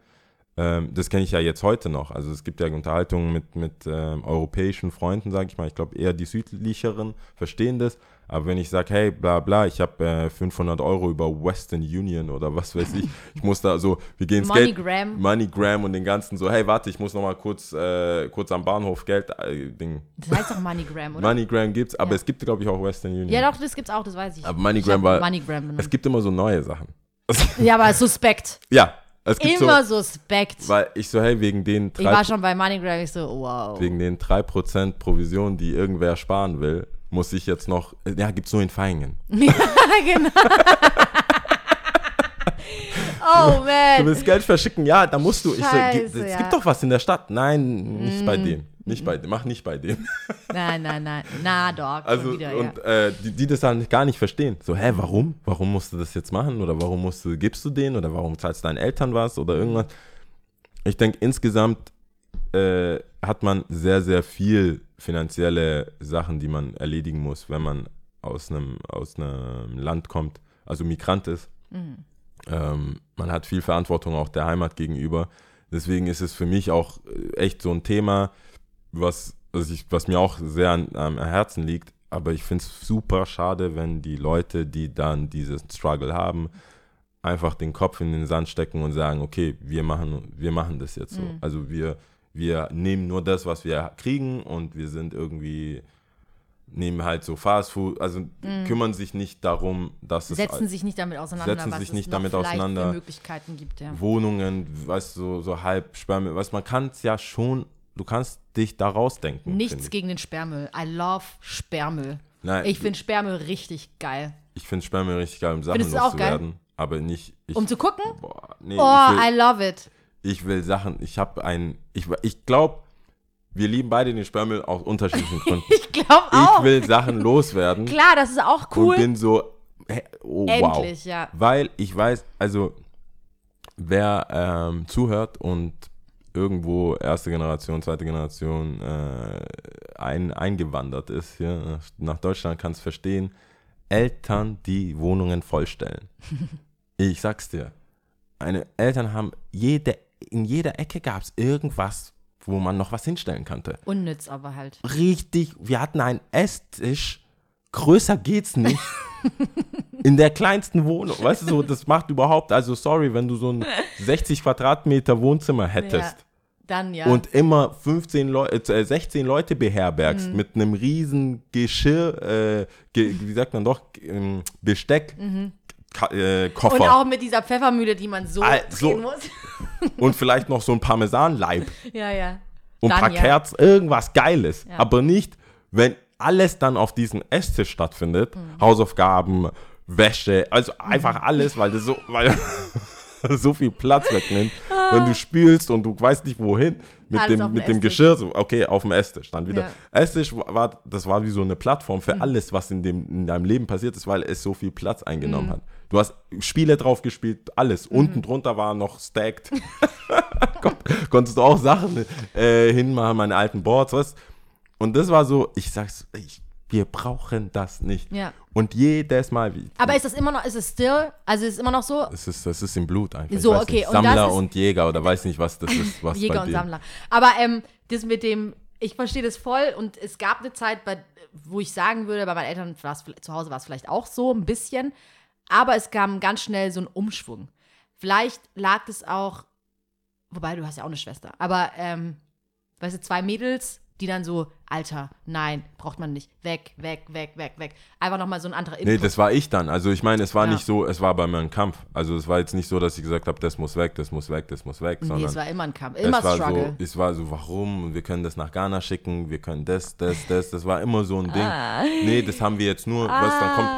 Ähm, das kenne ich ja jetzt heute noch. Also es gibt ja Unterhaltungen mit, mit ähm, europäischen Freunden, sage ich mal. Ich glaube eher die südlicheren verstehen das. Aber wenn ich sage, hey, bla bla, ich habe äh, 500 Euro über Western Union oder was weiß ich, ich muss da so, wir gehen Skate, MoneyGram. MoneyGram und den ganzen so, hey, warte, ich muss noch mal kurz, äh, kurz am Bahnhof Geld, äh, Ding. Das heißt doch MoneyGram, oder? MoneyGram gibt's, aber Ja. es gibt, glaube ich, auch Western Union. ja, doch, das gibt's auch, das weiß ich. Aber MoneyGram ich war- MoneyGram Es gibt immer so neue Sachen. Ja, aber suspekt. ja, es gibt Immer so, suspekt. weil ich so, hey, wegen den Ich war drei, schon bei MoneyGram, ich so, wow. wegen den 3% Provision, die irgendwer sparen will, muss ich jetzt noch, ja, gibt's nur in Feingen. ja, genau. oh, Du man. willst Geld verschicken, ja, da musst du. Ich so, Scheiße, es ja. gibt doch was in der Stadt. Nein, nicht bei Mm. dem. Nicht bei dem. Mach nicht bei dem. Nein, nein, nein. Na, Dog. Also, wieder, und ja. äh, die, die das dann gar nicht verstehen. So, hä, warum? Warum musst du das jetzt machen? Oder warum musst du, gibst du den? Oder warum zahlst deinen Eltern was? Oder irgendwas? Ich denke, insgesamt äh, hat man sehr, sehr viel finanzielle Sachen, die man erledigen muss, wenn man aus einem, aus einem Land kommt, also Migrant ist. Ähm, man hat viel Verantwortung auch der Heimat gegenüber. Deswegen ist es für mich auch äh, echt so ein Thema, was, was, ich, was mir auch sehr an, am Herzen liegt. Aber ich finde es super schade, wenn die Leute, die dann diesen Struggle haben, einfach den Kopf in den Sand stecken und sagen, okay, wir machen, wir machen das jetzt so. Mhm. Also wir, wir nehmen nur das, was wir kriegen und wir sind irgendwie, nehmen halt so Fast Food, also kümmern sich nicht darum, dass es. Setzen sich nicht damit auseinander, setzen was sich es nicht damit auseinander. Möglichkeiten gibt, ja. Wohnungen, weißt du, so, so halb Sperrmüll, weißt man kann es ja schon, du kannst dich da rausdenken. Nichts gegen den Sperrmüll. I love Sperrmüll. Nein, Ich finde Sperrmüll richtig geil. ich finde Sperrmüll richtig geil, um Sachen loszuwerden, aber nicht, ich, Um zu gucken? boah, nee, Oh, will, I love it. Ich will Sachen, ich habe ein, ich, ich glaube, wir lieben beide den Sperrmüll aus unterschiedlichen Gründen. Ich glaube auch. Ich will Sachen loswerden Klar, das ist auch und cool. bin so, oh, Endlich, wow. ja. Weil ich weiß, also wer ähm, zuhört und irgendwo erste Generation, zweite Generation äh, ein, eingewandert ist, hier nach, nach Deutschland, kann es verstehen, Eltern, die Wohnungen vollstellen. ich sag's dir, meine Eltern haben jede, in jeder Ecke gab es irgendwas, wo man noch was hinstellen konnte Unnütz aber halt. richtig, wir hatten einen Esstisch, größer geht's nicht. In der kleinsten Wohnung, weißt du, so, das macht überhaupt, also sorry, wenn du so ein 60 Quadratmeter Wohnzimmer hättest Ja. Dann ja. und immer 15 Leute, äh, 16 Leute beherbergst Mhm. mit einem riesen Geschirr, äh, ge, wie sagt man doch, ähm, Besteck, Ka äh, Koffer Mhm. Und auch mit dieser Pfeffermühle, die man so Ah, so. muss. und vielleicht noch so ein Parmesanleib. ja, ja. und ein paar ja. Kerzen, irgendwas Geiles. Ja. Aber nicht, wenn alles dann auf diesem Esstisch stattfindet, Mhm. Hausaufgaben, Wäsche, also einfach alles, weil das so, weil so viel Platz wegnimmt. Wenn du spülst und du weißt nicht wohin, mit Alles dem, mit dem. Geschirr, so, okay, auf dem Esstisch, dann wieder. Ja. Esstisch war, das war wie so eine Plattform Mhm. für alles, was in, dem, in deinem Leben passiert ist, weil es so viel Platz Mhm. eingenommen hat. Du hast Spiele drauf gespielt, alles. Unten drunter war noch stacked. Kon- konntest du auch Sachen äh, hinmachen, meine alten Boards, was? Und das war so, ich sag's, ich, wir brauchen das nicht. Ja. Und jedes Mal, wie, Aber ist das immer noch, ist es still? Also ist es immer noch so? es ist, das ist im Blut einfach. So, okay, Nicht, und Sammler ist- und Jäger oder weiß nicht, was das ist. Was Jäger und Sammler. Aber ähm, das mit dem, ich verstehe das voll und es gab eine Zeit, bei, wo ich sagen würde, bei meinen Eltern es zu Hause war es vielleicht auch so, ein bisschen. Aber es kam ganz schnell so ein Umschwung. Vielleicht lag es auch, wobei du hast ja auch eine Schwester, aber ähm, weißt du, zwei Mädels, die dann so, Alter, nein, braucht man nicht, weg, weg, weg, weg, weg. Einfach nochmal so ein anderer Nee, Input. das war ich dann. Also ich meine, es war Ja. nicht so, es war bei mir ein Kampf. Also es war jetzt nicht so, dass ich gesagt habe, das muss weg, das muss weg, das muss weg, nee, sondern es war immer ein Kampf, immer es war Struggle. so, es war so, warum? Wir können das nach Ghana schicken, wir können das, das, das. Das war immer so ein Ding. Ah. Nee, das haben wir jetzt nur, was dann kommt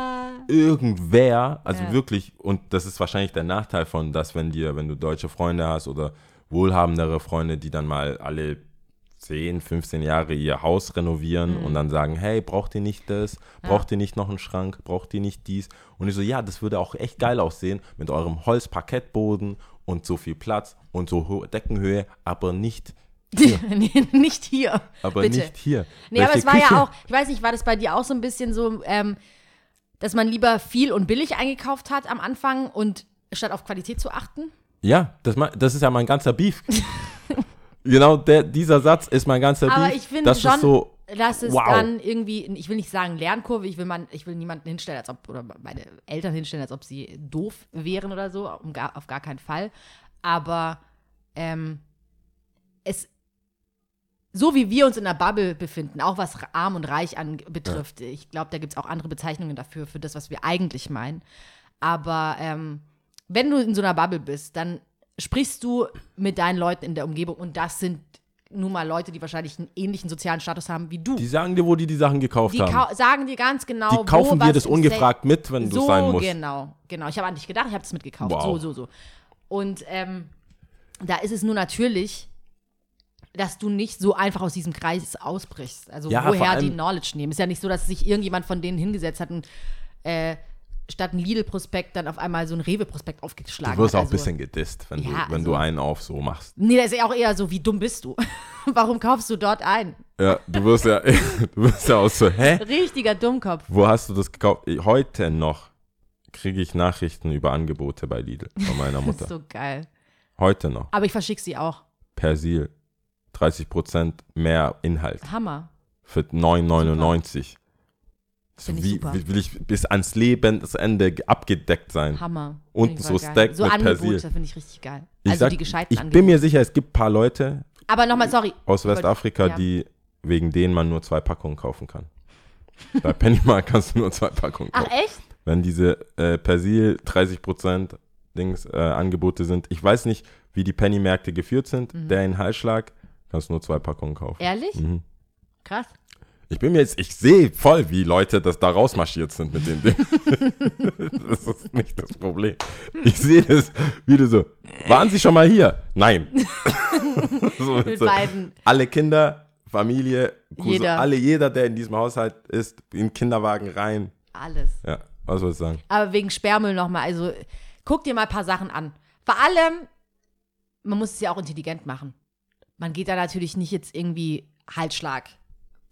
irgendwer, also Ja. wirklich, und das ist wahrscheinlich der Nachteil von, dass wenn dir, wenn du deutsche Freunde hast oder wohlhabendere Freunde, die dann mal alle 10, 15 Jahre ihr Haus renovieren Mhm. und dann sagen, hey, braucht ihr nicht das? Braucht ihr nicht noch einen Schrank? Braucht ihr nicht dies? Und ich so, ja, das würde auch echt geil aussehen mit eurem Holzparkettboden und so viel Platz und so hohe Deckenhöhe, aber nicht, nee, nicht hier. aber Bitte. nicht hier. Nee, aber Welche es war Küche? ja auch, ich weiß nicht, war das bei dir auch so ein bisschen so, ähm, dass man lieber viel und billig eingekauft hat am Anfang und statt auf Qualität zu achten? Ja, das, das ist ja mein ganzer Beef. genau, der, dieser Satz ist mein ganzer Aber Beef. ich finde das schon, ist so, dass es wow. dann irgendwie, ich will nicht sagen Lernkurve, ich will, man, ich will niemanden hinstellen, als ob, oder meine Eltern hinstellen, als ob sie doof wären oder so, um gar, auf gar keinen Fall. Aber ähm, es, so wie wir uns in der Bubble befinden, auch was arm und reich an, betrifft, ich glaube, da gibt es auch andere Bezeichnungen dafür, für das, was wir eigentlich meinen. Aber ähm, wenn du in so einer Bubble bist, dann sprichst du mit deinen Leuten in der Umgebung und das sind nun mal Leute, die wahrscheinlich einen ähnlichen sozialen Status haben wie du. die sagen dir, wo die die Sachen gekauft Die haben. kau sagen dir ganz genau, Die kaufen wo dir das ungefragt mit, wenn Sa- du so sein musst. genau, genau. Ich habe an dich gedacht, ich habe das mitgekauft. Wow. So, so, so. Und ähm, da ist es nur natürlich, dass du nicht so einfach aus diesem Kreis ausbrichst. Also Ja, woher die Knowledge nehmen. Ist ja nicht so, dass sich irgendjemand von denen hingesetzt hat und äh, statt ein Lidl-Prospekt dann auf einmal so ein Rewe-Prospekt aufgeschlagen Du wirst hat. auch ein Also- bisschen gedisst, wenn, Ja, du, wenn du also- einen auf so machst. Nee, das ist ja auch eher so, wie dumm bist du? Warum kaufst du dort ein? Ja, du wirst ja, du wirst ja auch so, hä? Richtiger Dummkopf. Wo hast du das gekauft? Heute noch kriege ich Nachrichten über Angebote bei Lidl von meiner Das Mutter. ist so geil. Heute noch. Aber ich verschicke sie auch. Persil. 30% mehr Inhalt. Hammer. Für 9,99. So ich wie, super. wie will ich bis ans Lebensende abgedeckt sein? Hammer. Unten ich so geil. Stack So mit Angebote Persil. finde ich richtig geil. Ich also sag, die gescheiten ich Angebote. bin mir sicher, es gibt ein paar Leute Aber nochmal, sorry. aus Westafrika, Ja. die wegen denen man nur zwei Packungen kaufen kann. Bei Pennymark kannst du nur zwei Packungen Ach, kaufen. echt? Wenn diese äh, Persil 30% Dings äh, Angebote sind. Ich weiß nicht, wie die Pennymärkte geführt sind. Mhm. Der in Halsschlag kannst nur zwei Packungen kaufen. Ehrlich? Mhm. Krass. Ich bin mir jetzt, ich sehe voll, wie Leute das da rausmarschiert sind mit dem Ding. das ist nicht das Problem. Ich sehe das, wie du so, waren sie schon mal hier? Nein. so, Mit so, beiden. alle Kinder, Familie, Cousin, Jeder. alle, jeder, der in diesem Haushalt ist, in den Kinderwagen rein. Alles. Ja, was soll ich sagen? Aber wegen Sperrmüll nochmal, also guck dir mal ein paar Sachen an. Vor allem, man muss es ja auch intelligent machen. Man geht da natürlich nicht jetzt irgendwie Halsschlag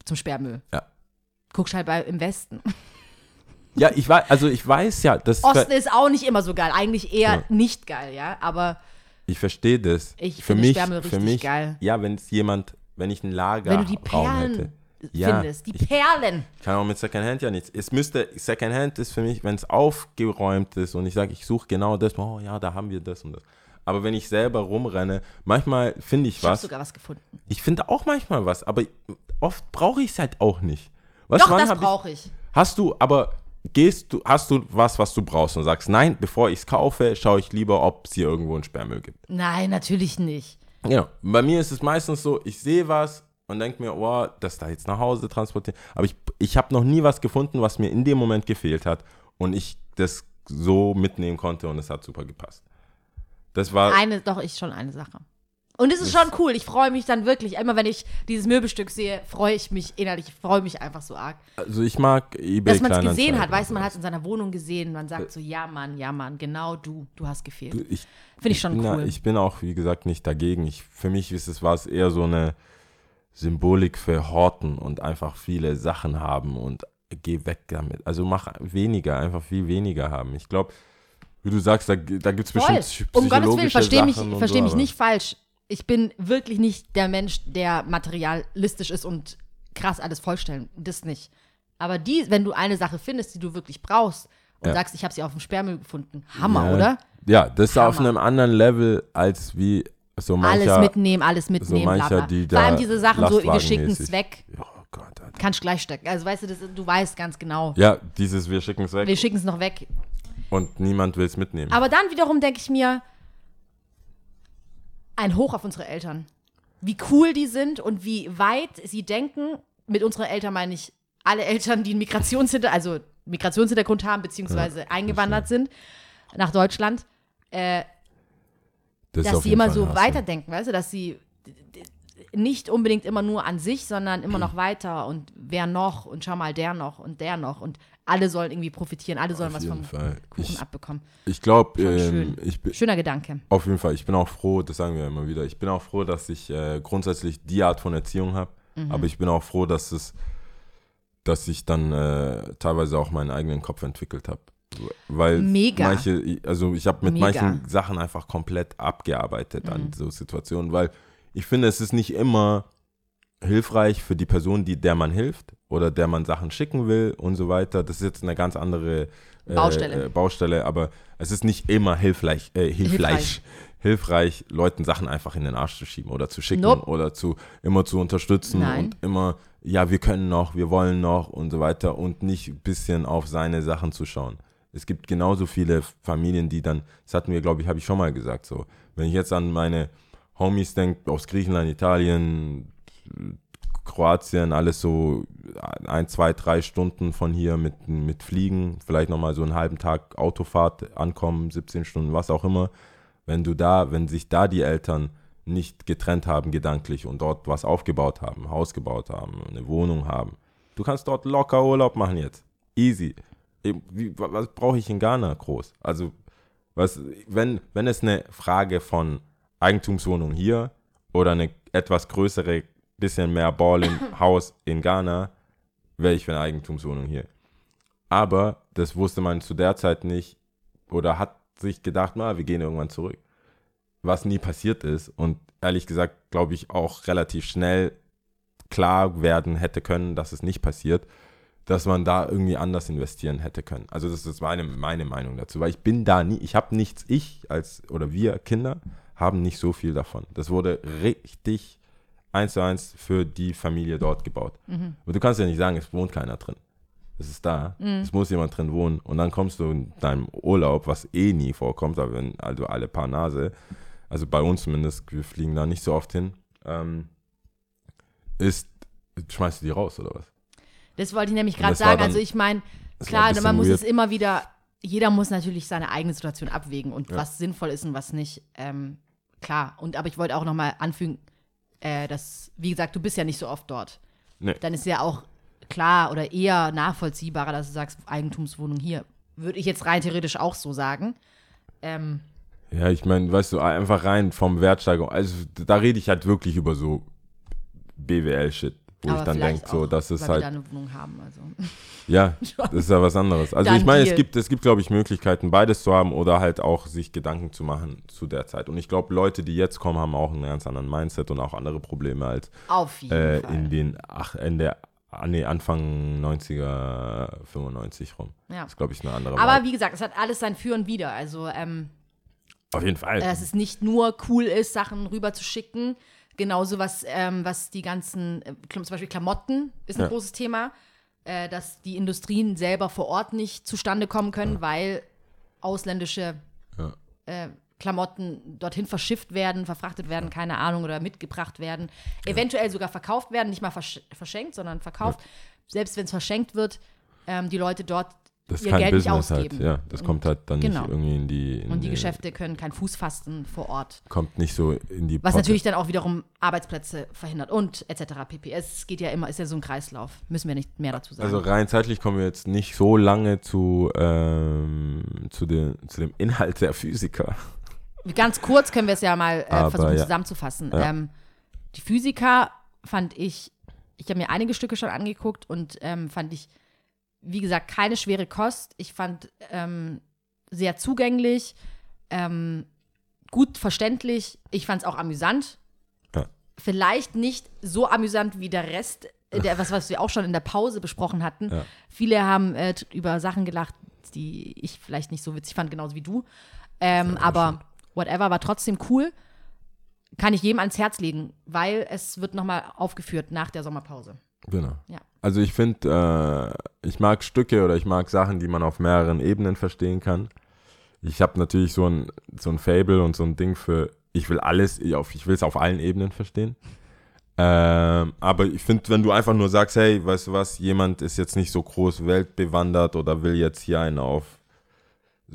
zum Sperrmüll. Ja. Guckst halt bei, im Westen. Ja, ich weiß, also ich weiß ja, das Osten ist auch nicht immer so geil. Eigentlich eher Ja. nicht geil, ja. Aber ich verstehe das. Ich für finde mich, Sperrmüll für mich, geil. Ja, wenn es jemand, wenn ich ein Lager wenn du die Perlen hätte. Ja, findest, die ich- Perlen. Kann auch mit Secondhand ja nichts. Es müsste, Secondhand ist für mich, wenn es aufgeräumt ist und ich sage, ich suche genau das, oh ja, da haben wir das und das. Aber wenn ich selber rumrenne, manchmal finde ich Ich habe was. sogar was gefunden. Ich finde auch manchmal was, aber oft brauche ich es halt auch nicht. Was, Doch, das brauche ich. Hast du, aber gehst du, hast du was, was du brauchst und sagst, nein, bevor ich es kaufe, schaue ich lieber, ob es hier irgendwo einen Sperrmüll gibt. Nein, natürlich nicht. Ja, bei mir ist es meistens so, ich sehe was und denke mir, oh, das da jetzt nach Hause transportieren. Aber ich, ich habe noch nie was gefunden, was mir in dem Moment gefehlt hat und ich das so mitnehmen konnte und es hat super gepasst. Das war, Eine, doch, ich schon eine Sache. Und es ist schon cool. Ich freue mich dann wirklich. Immer wenn ich dieses Möbelstück sehe, freue ich mich innerlich. Ich freue mich einfach so arg. also ich mag eBay Dass man es gesehen hat, weißt du, man hat es in seiner Wohnung gesehen. Man sagt so, ja Mann, ja Mann, genau du, du hast gefehlt. Finde ich schon bin cool. ich bin auch, wie gesagt, nicht dagegen. Ich, für mich ist es, war es eher so eine Symbolik für Horten und einfach viele Sachen haben und geh weg damit. Also mach weniger, einfach viel weniger haben. Ich glaube, wie du sagst, da, da gibt es bestimmt Um Gottes Willen, psychologische verstehe mich, versteh so, mich nicht falsch. Ich bin wirklich nicht der Mensch, der materialistisch ist und krass alles vollstellen. Das nicht. Aber die, wenn du eine Sache findest, die du wirklich brauchst und Ja. sagst, ich habe sie auf dem Sperrmüll gefunden, Hammer, Ja. oder? Ja, das ist auf Hammer. einem anderen Level als wie so mancher. alles mitnehmen, alles mitnehmen, mancher, bla, bla. die Vor allem da diese Sachen so, wir lastwagenmäßig- schicken es weg, Oh Gott, Alter. kannst gleich stecken. Also weißt du, das, du weißt ganz genau. Ja, dieses wir schicken es weg Wir schicken es noch weg. Und niemand will es mitnehmen. Aber dann wiederum denke ich mir, ein Hoch auf unsere Eltern. Wie cool die sind und wie weit sie denken. Mit unseren Eltern meine ich alle Eltern, die einen Migrationshinter also Migrationshintergrund haben, beziehungsweise eingewandert sind nach Deutschland, äh, das dass sie immer Fall so weiterdenken, weißt du, dass sie nicht unbedingt immer nur an sich, sondern immer noch weiter und wer noch und schau mal der noch und der noch und alle sollen irgendwie profitieren, alle sollen Auf was vom Fall. Kuchen Ich, abbekommen. ich glaube, ähm, schön. ich bin Schöner Gedanke. auf jeden Fall, ich bin auch froh, das sagen wir immer wieder, ich bin auch froh, dass ich äh, grundsätzlich die Art von Erziehung habe, Mhm. aber ich bin auch froh, dass es, dass ich dann äh, teilweise auch meinen eigenen Kopf entwickelt habe. Weil Mega. manche, also ich habe mit Mega. manchen Sachen einfach komplett abgearbeitet Mhm. an so Situationen, weil ich finde, es ist nicht immer hilfreich für die Person, die der man hilft oder der man Sachen schicken will und so weiter. Das ist jetzt eine ganz andere äh, Baustelle. Äh, Baustelle, aber es ist nicht immer hilfreich, äh, hilfreich, hilfreich, Leuten Sachen einfach in den Arsch zu schieben oder zu schicken Nope. oder zu immer zu unterstützen Nein. und immer, ja, wir können noch, wir wollen noch und so weiter und nicht ein bisschen auf seine Sachen zu schauen. Es gibt genauso viele Familien, die dann, das hatten wir, glaube ich, habe ich schon mal gesagt, so, wenn ich jetzt an meine Homies denke, aus Griechenland, Italien, Kroatien, alles so ein, zwei, drei Stunden von hier mit, mit Fliegen, vielleicht nochmal so einen halben Tag Autofahrt ankommen, 17 Stunden, was auch immer. Wenn du da, wenn sich da die Eltern nicht getrennt haben gedanklich und dort was aufgebaut haben, Haus gebaut haben, eine Wohnung haben, du kannst dort locker Urlaub machen jetzt. Easy. Wie, wa- was brauche ich in Ghana groß? Also, was, wenn, wenn es eine Frage von Eigentumswohnung hier oder eine etwas größere, bisschen mehr Ball im Haus in Ghana, wäre ich für eine Eigentumswohnung hier. Aber das wusste man zu der Zeit nicht oder hat sich gedacht, na, wir gehen irgendwann zurück. Was nie passiert ist und ehrlich gesagt, glaube ich, auch relativ schnell klar werden hätte können, dass es nicht passiert, dass man da irgendwie anders investieren hätte können. Also das ist meine, meine Meinung dazu, weil ich bin da nie, ich habe nichts, ich als, oder wir Kinder haben nicht so viel davon. Das wurde richtig eins zu eins für die Familie dort gebaut. Aber du kannst ja nicht sagen, es wohnt keiner drin. Es ist da, es muss jemand drin wohnen und dann kommst du in deinem Urlaub, was eh nie vorkommt, aber wenn, also alle paar Nase, also bei uns zumindest, wir fliegen da nicht so oft hin, ähm, ist, schmeißt du die raus oder was? Das wollte ich nämlich gerade sagen. dann- Also ich meine, klar, man muss weird. es immer wieder, jeder muss natürlich seine eigene Situation abwägen und Ja. was sinnvoll ist und was nicht. Ähm, klar. Und aber ich wollte auch nochmal anfügen, Äh, das, wie gesagt, du bist ja nicht so oft dort. Nee. Dann ist ja auch klar oder eher nachvollziehbarer, dass du sagst, Eigentumswohnung hier. Würde ich jetzt rein theoretisch auch so sagen. Ähm, Ja, ich meine, weißt du, einfach rein vom Wertsteigerung. Also da rede ich halt wirklich über so BWL-Shit, wo aber ich dann denke, so, das ist weil wir halt, da eine Wohnung haben. Also. ja, das ist ja was anderes. Also Dann ich meine, es gibt, es gibt, glaube ich, Möglichkeiten, beides zu haben oder halt auch sich Gedanken zu machen zu der Zeit. Und ich glaube, Leute, die jetzt kommen, haben auch einen ganz anderen Mindset und auch andere Probleme als Auf jeden äh, Fall. in den, ach, in der, nee, Anfang 90er, 95 rum. ja. Das ist, glaube ich, eine andere Aber Vibe. wie gesagt, es hat alles sein Für und Wider. Also, ähm, Auf jeden Fall. dass es nicht nur cool ist, Sachen rüber zu schicken. Genauso was, ähm, was die ganzen, äh, zum Beispiel Klamotten ist ein Ja. großes Thema, äh, dass die Industrien selber vor Ort nicht zustande kommen können, weil ausländische Ja. äh, Klamotten dorthin verschifft werden, verfrachtet werden, keine Ahnung, oder mitgebracht werden, eventuell sogar verkauft werden, nicht mal versch verschenkt, sondern verkauft. Selbst wenn es verschenkt wird, ähm, die Leute dort Das ist ihr kein Geld nicht Business halt. ausgeben. Ja, das Und- kommt halt dann genau. nicht irgendwie in die. In und die Geschäfte können kein Fuß fassen vor Ort. Kommt nicht so in die Was Potte. natürlich dann auch wiederum Arbeitsplätze verhindert und etc. pp. Es geht ja immer, ist ja so ein Kreislauf. Müssen wir nicht mehr dazu sagen. Also rein zeitlich kommen wir jetzt nicht so lange zu, ähm, zu, den, zu dem Inhalt der Physiker. Ganz kurz können wir es ja mal äh, Aber versuchen ja. zusammenzufassen. Ja. Ähm, die Physiker fand ich, ich habe mir einige Stücke schon angeguckt und ähm, fand ich, wie gesagt, keine schwere Kost. Ich fand ähm, sehr zugänglich, ähm, gut verständlich. Ich fand es auch amüsant. Ja. Vielleicht nicht so amüsant wie der Rest, äh, der, was, was wir auch schon in der Pause besprochen hatten. Ja. Viele haben äh, über Sachen gelacht, die ich vielleicht nicht so witzig fand, genauso wie du. Ähm, aber whatever, war trotzdem cool. Kann ich jedem ans Herz legen, weil es wird nochmal aufgeführt nach der Sommerpause. Genau. Ja. Also ich finde, äh, ich mag Stücke oder ich mag Sachen, die man auf mehreren Ebenen verstehen kann. Ich habe natürlich so ein, so ein Fable und so ein Ding für, ich will alles, ich, will es auf allen Ebenen verstehen. Ähm, aber ich finde, wenn du einfach nur sagst, hey, weißt du was, jemand ist jetzt nicht so groß weltbewandert oder will jetzt hier einen auf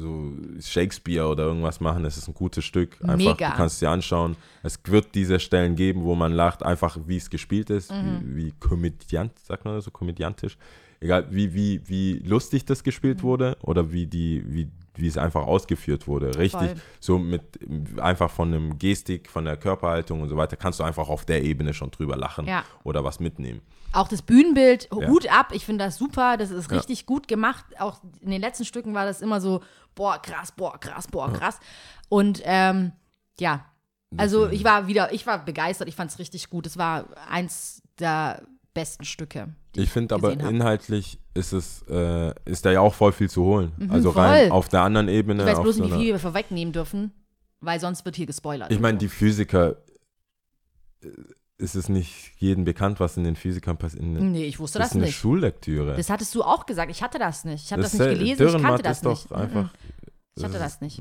so Shakespeare oder irgendwas machen, es ist ein gutes Stück. Einfach, Mega. du kannst es dir anschauen. Es wird diese Stellen geben, wo man lacht, einfach wie es gespielt ist, wie, wie komödiant, sagt man das so, komödiantisch. Egal, wie, wie, wie lustig das gespielt wurde oder wie die, wie, wie es einfach ausgeführt wurde. Richtig, Voll. so mit einfach von einem Gestik, von der Körperhaltung und so weiter, kannst du einfach auf der Ebene schon drüber lachen Ja. oder was mitnehmen. Auch das Bühnenbild, Ja. Hut ab, ich finde das super, das ist Ja. richtig gut gemacht. Auch in den letzten Stücken war das immer so, boah, krass, boah, krass, boah, krass. Und ähm, ja, also ich war wieder, ich war begeistert, ich fand es richtig gut. Es war eins der besten Stücke. die Ich finde aber inhaltlich ist es, äh, ist da ja auch voll viel zu holen. Mhm, also voll. rein auf der anderen Ebene. Ich weiß bloß so nicht, wie einer- viel wir vorwegnehmen dürfen, weil sonst wird hier gespoilert. Ich meine, die Physiker, äh, ist es nicht jedem bekannt, was in den Physikern passiert? Nee, ich wusste Das das, ist eine nicht. Schullektüre. Das hattest du auch gesagt. Ich hatte das nicht. Ich habe das, ist, nicht äh, gelesen, ich kannte Dürrenmatt das ist doch nicht. einfach. Mhm. Ich hatte das nicht.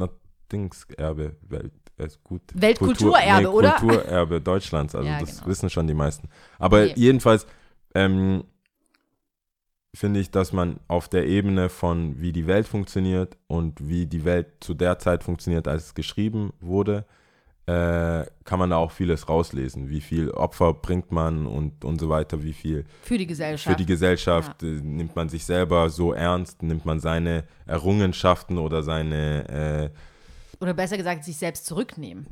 Dingserbe, Welt, ist gut. Weltkulturerbe, Kultur, oder? Kulturerbe Deutschlands, also Ja, das genau. wissen schon die meisten. Aber Okay. jedenfalls ähm, finde ich, dass man auf der Ebene von wie die Welt funktioniert und wie die Welt zu der Zeit funktioniert, als es geschrieben wurde, äh, kann man da auch vieles rauslesen. Wie viel Opfer bringt man und, und so weiter, wie viel Für die Gesellschaft. für die Gesellschaft, äh, nimmt man sich selber so ernst, nimmt man seine Errungenschaften oder seine, äh, Oder besser gesagt, sich selbst zurücknehmen.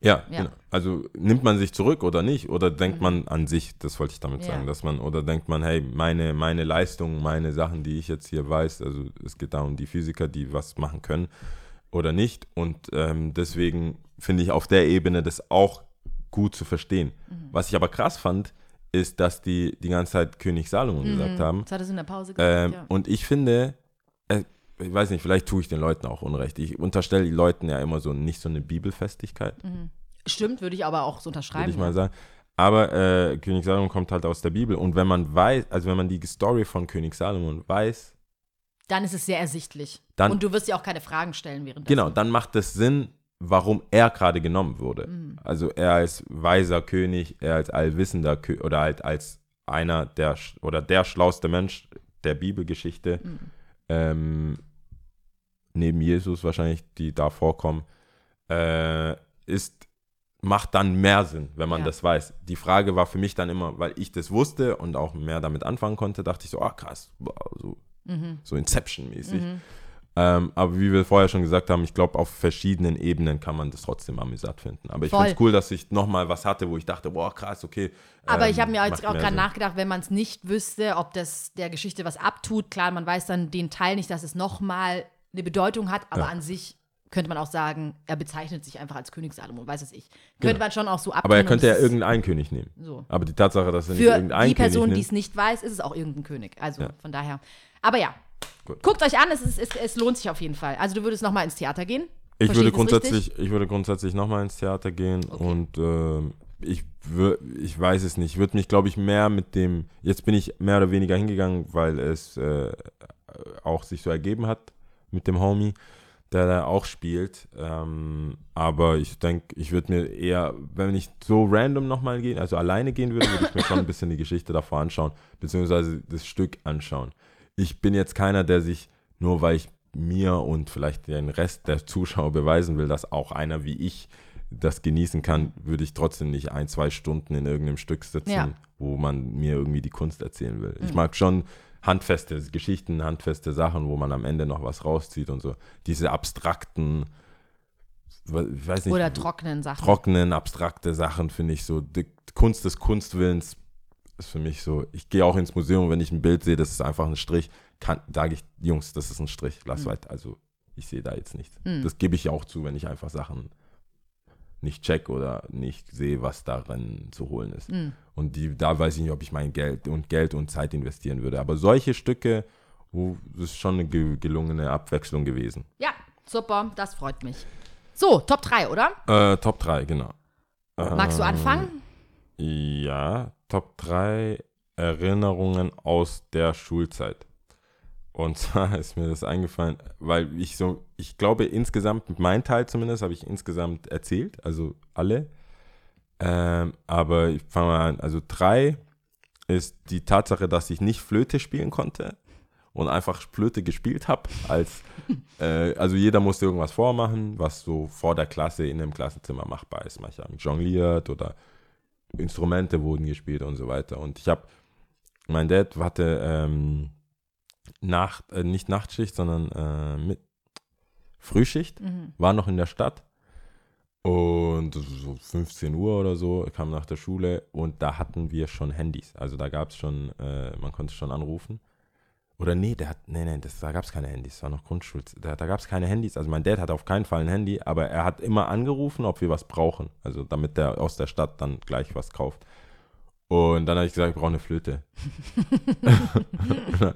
ja, Ja. Genau. also nimmt man sich zurück oder nicht? Oder denkt man an sich, das wollte ich damit Ja. sagen, dass man, oder denkt man, hey, meine, meine Leistung, meine Sachen, die ich jetzt hier weiß, also es geht da um die Physiker, die was machen können oder nicht. Und ähm, deswegen finde ich auf der Ebene das auch gut zu verstehen. Was ich aber krass fand, ist, dass die die ganze Zeit König Salomon gesagt haben. Das hat es in der Pause gesagt, Ähm, ja. Und ich finde, äh, ich weiß nicht, vielleicht tue ich den Leuten auch Unrecht. Ich unterstelle den Leuten ja immer so nicht so eine Bibelfestigkeit, Stimmt, würde ich aber auch so unterschreiben. würde ich mal sagen. Aber äh, König Salomon kommt halt aus der Bibel. Und wenn man weiß, also wenn man die Story von König Salomon weiß, Dann ist es sehr ersichtlich. Dann- Und du wirst ja auch keine Fragen stellen während genau, dann macht es Sinn, warum er gerade genommen wurde. Mhm. Also er als weiser König, er als allwissender König oder halt als einer der oder der schlauste Mensch der Bibelgeschichte, Mhm. ähm, neben Jesus wahrscheinlich, die da vorkommen, äh, ist macht dann mehr Sinn, wenn man Ja. das weiß. Die Frage war für mich dann immer, weil ich das wusste und auch mehr damit anfangen konnte, dachte ich so, ah krass, wow, so, Mhm. so Inception-mäßig. Ähm, aber wie wir vorher schon gesagt haben, ich glaube, auf verschiedenen Ebenen kann man das trotzdem amüsant finden. Aber ich finde es cool, dass ich nochmal was hatte, wo ich dachte, boah, krass, okay. Aber ähm, ich habe mir jetzt auch gerade nachgedacht, wenn man es nicht wüsste, ob das der Geschichte was abtut. Klar, man weiß dann den Teil nicht, dass es nochmal eine Bedeutung hat, aber Ja. an sich könnte man auch sagen, er bezeichnet sich einfach als König Salomo, weiß es ich. Könnte man schon auch so abtun. Aber er könnte ja irgendeinen König nehmen. So. Aber die Tatsache, dass er nicht Für irgendeinen die Person, König die es nicht weiß, ist es auch irgendein König. Also Ja. von daher. Aber ja, Gut. guckt euch an, es, ist, es, es lohnt sich auf jeden Fall. Also du würdest nochmal ins Theater gehen? Ich Verstehe würde grundsätzlich, ich würde grundsätzlich nochmal ins Theater gehen Okay. und ähm, ich, wür- ich weiß es nicht. Ich würde mich, glaube ich, mehr mit dem, jetzt bin ich mehr oder weniger hingegangen, weil es äh, auch sich so ergeben hat mit dem Homie, der da auch spielt. Ähm, aber ich denke, ich würde mir eher, wenn ich so random nochmal gehen, also alleine gehen würde, würde ich mir schon ein bisschen die Geschichte davor anschauen, beziehungsweise das Stück anschauen. Ich bin jetzt keiner, der sich, nur weil ich mir und vielleicht den Rest der Zuschauer beweisen will, dass auch einer wie ich das genießen kann, würde ich trotzdem nicht ein, zwei Stunden in irgendeinem Stück sitzen, Ja. Mhm. wo man mir irgendwie die Kunst erzählen will. Ich mag schon handfeste Geschichten, handfeste Sachen, wo man am Ende noch was rauszieht und so. Diese abstrakten, ich weiß nicht, Oder trockenen Sachen. trockenen, abstrakte Sachen finde ich so. Die Kunst des Kunstwillens ist für mich so. Ich gehe auch ins Museum, wenn ich ein Bild sehe, das ist einfach ein Strich, sage ich, Jungs, das ist ein Strich, lass weiter. Also ich sehe da jetzt nichts. Mhm. Das gebe ich auch zu, wenn ich einfach Sachen nicht check oder nicht sehe, was darin zu holen ist. Mhm. Und die, da weiß ich nicht, ob ich mein Geld und Geld und Zeit investieren würde. Aber solche Stücke, wo das ist schon eine ge gelungene Abwechslung gewesen. Ja, super, das freut mich. So, Top 3, oder? Äh, Top 3, genau. Magst du Ähm, anfangen? Ja, Top 3 Erinnerungen aus der Schulzeit. Und zwar ist mir das eingefallen, weil ich so, ich glaube insgesamt, mein Teil zumindest, habe ich insgesamt erzählt, also alle. Ähm, aber ich fange mal an. Also drei ist die Tatsache, dass ich nicht Flöte spielen konnte und einfach Flöte gespielt habe. Als, äh, also jeder musste irgendwas vormachen, was so vor der Klasse in einem Klassenzimmer machbar ist. Manche haben jongliert oder Instrumente wurden gespielt und so weiter. Und ich habe, mein Dad hatte ähm, Nacht, äh, nicht Nachtschicht, sondern äh, mit Frühschicht, Mhm. war noch in der Stadt. Und so 15 Uhr oder so, kam nach der Schule und da hatten wir schon Handys. Also da gab es schon, äh, man konnte schon anrufen. Oder nee, der hat, nee, nee, das, da gab es keine Handys, das war noch Grundschul, da, da gab es keine Handys. Also mein Dad hat auf keinen Fall ein Handy, aber er hat immer angerufen, ob wir was brauchen. Also damit der aus der Stadt dann gleich was kauft. Und dann habe ich gesagt, ich brauche eine Flöte.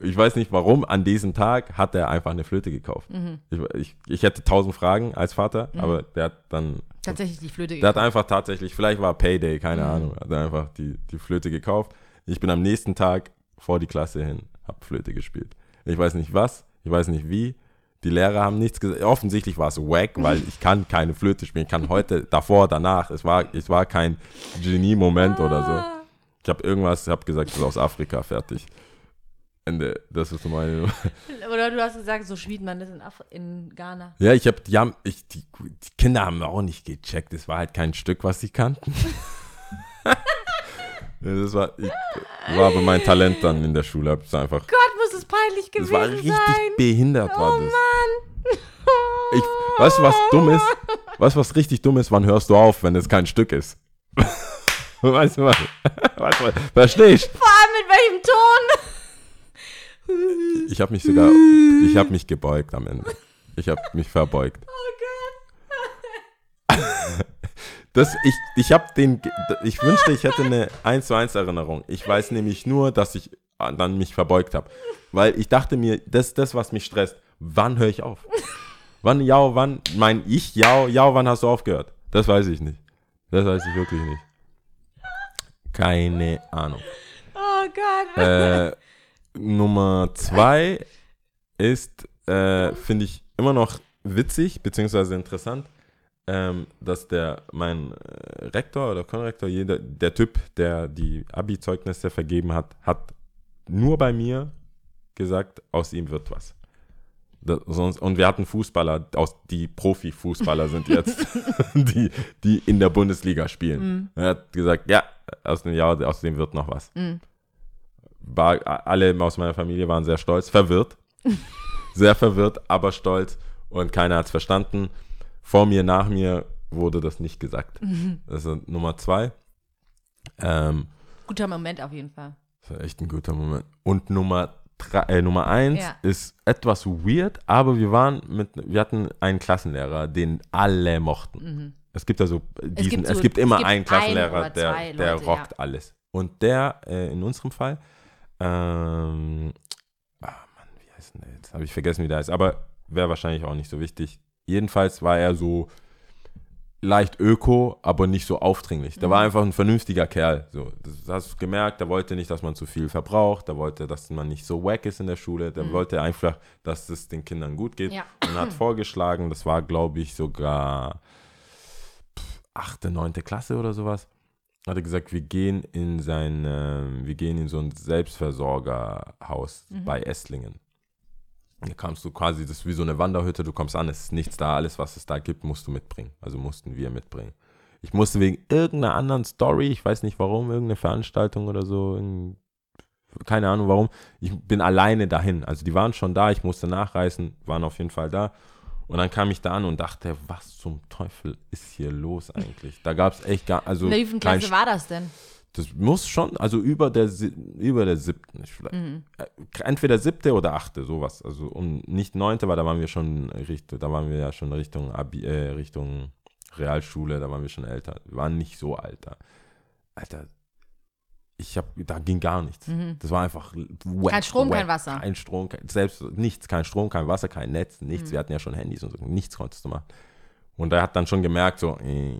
ich weiß nicht warum, an diesem Tag hat er einfach eine Flöte gekauft. Mhm. Ich, ich, ich hätte tausend Fragen als Vater, aber der hat dann Tatsächlich die Flöte der hat gekauft. einfach tatsächlich, vielleicht war Payday, keine Mhm. Ahnung, hat einfach die, die Flöte gekauft. Ich bin am nächsten Tag vor die Klasse hin, hab Flöte gespielt. Ich weiß nicht was, ich weiß nicht wie. Die Lehrer haben nichts gesagt. Offensichtlich war es wack, weil ich kann keine Flöte spielen. Ich kann heute, davor, danach. Es war, es war kein Genie-Moment oder so. Ich habe irgendwas, habe gesagt, das ist aus Afrika, fertig. Ende. Das ist meine. Oder du hast gesagt, so spielt man das in, Af in Ghana. Ja, ich habe, die haben, ich, die, die Kinder haben auch nicht gecheckt. Es war halt kein Stück, was sie kannten. Das war, ich, war aber mein Talent dann in der Schule. Hab's einfach, Gott, muss es peinlich das gewesen war richtig sein. behindert, war Oh das. Mann. Ich, weißt du, was dumm ist? Weißt du, was richtig dumm ist? Wann hörst du auf, wenn es kein Stück ist? weißt du was? Weißt du was? Verstehst Vor allem mit welchem Ton? Ich habe mich sogar, ich habe mich gebeugt am Ende. Ich habe mich verbeugt. Oh Das, ich ich habe den, ich wünschte, ich hätte eine 1 zu 1 Erinnerung. Ich weiß nämlich nur, dass ich dann mich verbeugt habe. Weil ich dachte mir, das ist das, was mich stresst. Wann höre ich auf? Wann, ja, wann, mein ich, ja, ja, wann hast du aufgehört? Das weiß ich nicht. Das weiß ich wirklich nicht. Keine Ahnung. Oh Gott. Äh, Nummer zwei ist, äh, finde ich immer noch witzig, beziehungsweise interessant, ähm, dass der, mein äh, Rektor oder Konrektor, jeder, der Typ, der die Abi-Zeugnisse vergeben hat, hat nur bei mir gesagt, aus ihm wird was. Das, sonst, und wir hatten Fußballer, aus, die Profifußballer sind jetzt, die, die in der Bundesliga spielen. Er hat gesagt, ja, aus dem Jahr, aus dem wird noch was. War, alle aus meiner Familie waren sehr stolz, verwirrt. sehr verwirrt, aber stolz. Und keiner hat es verstanden. Vor mir, nach mir wurde das nicht gesagt. Das ist Nummer zwei. Ähm, Guter Moment auf jeden Fall. das war echt ein guter Moment. Und Nummer, drei, äh, Nummer eins Ja. ist etwas weird, aber wir waren mit, wir hatten einen Klassenlehrer, den alle mochten. Es gibt also diesen, es gibt gibt, so- immer es gibt einen ein Klassenlehrer, oder der, zwei der Leute, rockt ja. alles. Und der, äh, in unserem Fall, ähm, ah Mann, wie heißt denn der jetzt? Habe ich vergessen, wie der heißt, aber wäre wahrscheinlich auch nicht so wichtig. Jedenfalls war er so leicht öko, aber nicht so aufdringlich. Der war Mhm. einfach ein vernünftiger Kerl. So, das hast du gemerkt, der wollte nicht, dass man zu viel verbraucht, der wollte, dass man nicht so wack ist in der Schule, der wollte einfach, dass es den Kindern gut geht Mhm. Ja. und hat vorgeschlagen, das war, glaube ich, sogar achte, neunte Klasse oder sowas, hat er gesagt, wir gehen in sein, ähm, wir gehen in so ein Selbstversorgerhaus Mhm. bei Esslingen. Da kamst du quasi, das ist wie so eine Wanderhütte, du kommst an, es ist nichts da, alles, was es da gibt, musst du mitbringen. Also mussten wir mitbringen. Ich musste wegen irgendeiner anderen Story, ich weiß nicht warum, irgendeine Veranstaltung oder so, keine Ahnung warum, ich bin alleine dahin. Also die waren schon da, ich musste nachreisen, waren auf jeden Fall da. Und dann kam ich da an und dachte, was zum Teufel ist hier los eigentlich? Da gab es echt gar, also In welcher Klasse war das denn? Das muss schon, also über der, über der siebten. Ich, vielleicht- Mhm. äh, Entweder siebte oder achte, sowas. Also um, nicht neunte, weil da waren wir schon Richtung, da waren wir ja schon Richtung, Abi, äh, Richtung Realschule, da waren wir schon älter. Wir waren nicht so alter. Alter, ich hab, da ging gar nichts. Das war einfach Mhm. Kein Strom, kein Wasser. Kein Strom, kein, selbst nichts, kein Strom, kein Wasser, kein Netz, Mhm. nichts. Wir hatten ja schon Handys und so, nichts konntest du machen. Und er hat dann schon gemerkt, so, äh,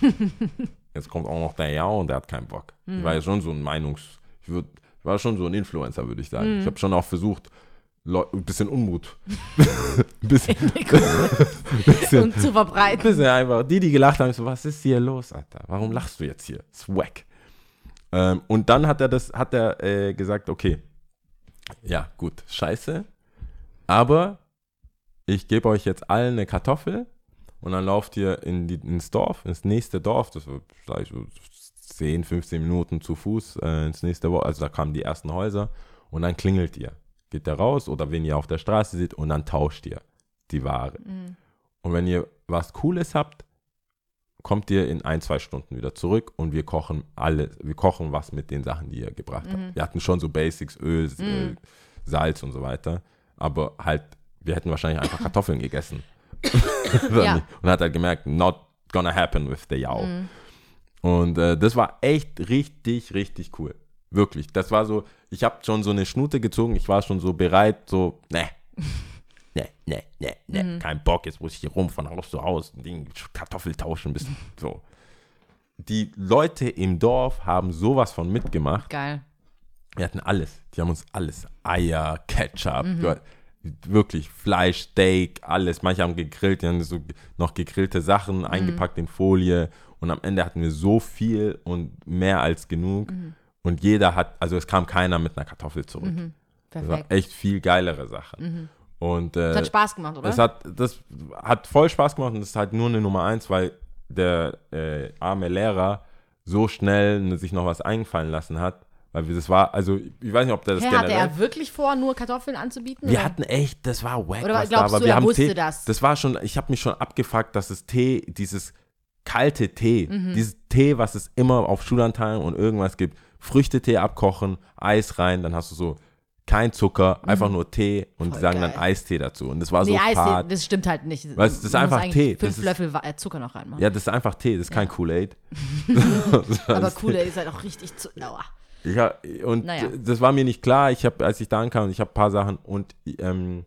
jetzt kommt auch noch der Ja und der hat keinen Bock. Mhm. Ich war ja schon so ein Meinungs... Ich, würd, ich war schon so ein Influencer, würde ich sagen. Mhm. Ich habe schon auch versucht, Leu ein bisschen Unmut. ein bisschen, bisschen, Und zu verbreiten. bisschen einfach. Die, die gelacht haben, ich so, was ist hier los, Alter? Warum lachst du jetzt hier? Swag. Ähm, und dann hat er das, hat er äh, gesagt, okay, ja, gut, scheiße, aber ich gebe euch jetzt allen eine Kartoffel und dann lauft ihr in die, ins Dorf, ins nächste Dorf, das war vielleicht so 10, 15 Minuten zu Fuß äh, ins nächste Dorf, also da kamen die ersten Häuser und dann klingelt ihr. Geht da raus oder wen ihr auf der Straße seht und dann tauscht ihr die Ware. Und wenn ihr was Cooles habt, kommt ihr in ein, zwei Stunden wieder zurück und wir kochen alle, wir kochen was mit den Sachen, die ihr gebracht habt. Wir hatten schon so Basics, Öl, äh, Salz und so weiter, aber halt, wir hätten wahrscheinlich einfach Kartoffeln gegessen. Ja. Und hat halt gemerkt, not gonna happen with the Yao. Und äh, das war echt richtig, richtig cool. Wirklich. Das war so, ich habe schon so eine Schnute gezogen, ich war schon so bereit, so, ne. Ne, ne, ne, ne, kein Bock, jetzt muss ich hier rum von Haus zu Haus, Ding, Kartoffel tauschen, bis so. Die Leute im Dorf haben sowas von mitgemacht. Geil. Wir hatten alles. Die haben uns alles. Eier, Ketchup, ja, wirklich Fleisch, Steak, alles. Manche haben gegrillt, die haben so noch gegrillte Sachen eingepackt in Folie. Und am Ende hatten wir so viel und mehr als genug. Und jeder hat, also es kam keiner mit einer Kartoffel zurück. Das war echt viel geilere Sachen. Und äh, Das hat Spaß gemacht, oder? das hat, das hat voll Spaß gemacht und das ist halt nur eine Nummer eins, weil der äh, arme Lehrer so schnell sich noch was eingefallen lassen hat. Weil das war, also ich weiß nicht, ob der das hatte generell. er wirklich vor, nur Kartoffeln anzubieten? wir oder? hatten echt, das war wack, Oder was glaubst da war. du, wir haben wusste Tee, das? Das war schon, ich habe mich schon abgefuckt, dass das Tee, dieses kalte Tee, Mhm. dieses Tee, was es immer auf Schulanteilen und irgendwas gibt, Früchtetee abkochen, Eis rein, dann hast du so kein Zucker, einfach nur Tee und die Mhm. Voll sagen dann geil. Eistee dazu. Und das war Nee, so Eistee, fad. das stimmt halt nicht. Weil das ist einfach Tee. Fünf ist- Löffel äh, Zucker noch reinmachen. Ja, das ist einfach Tee, das ist kein Kool-Aid. Aber der ist halt auch richtig zu. Aua. Ja, und Naja. das war mir nicht klar. Ich habe, als ich da ankam, ich habe ein paar Sachen und ähm,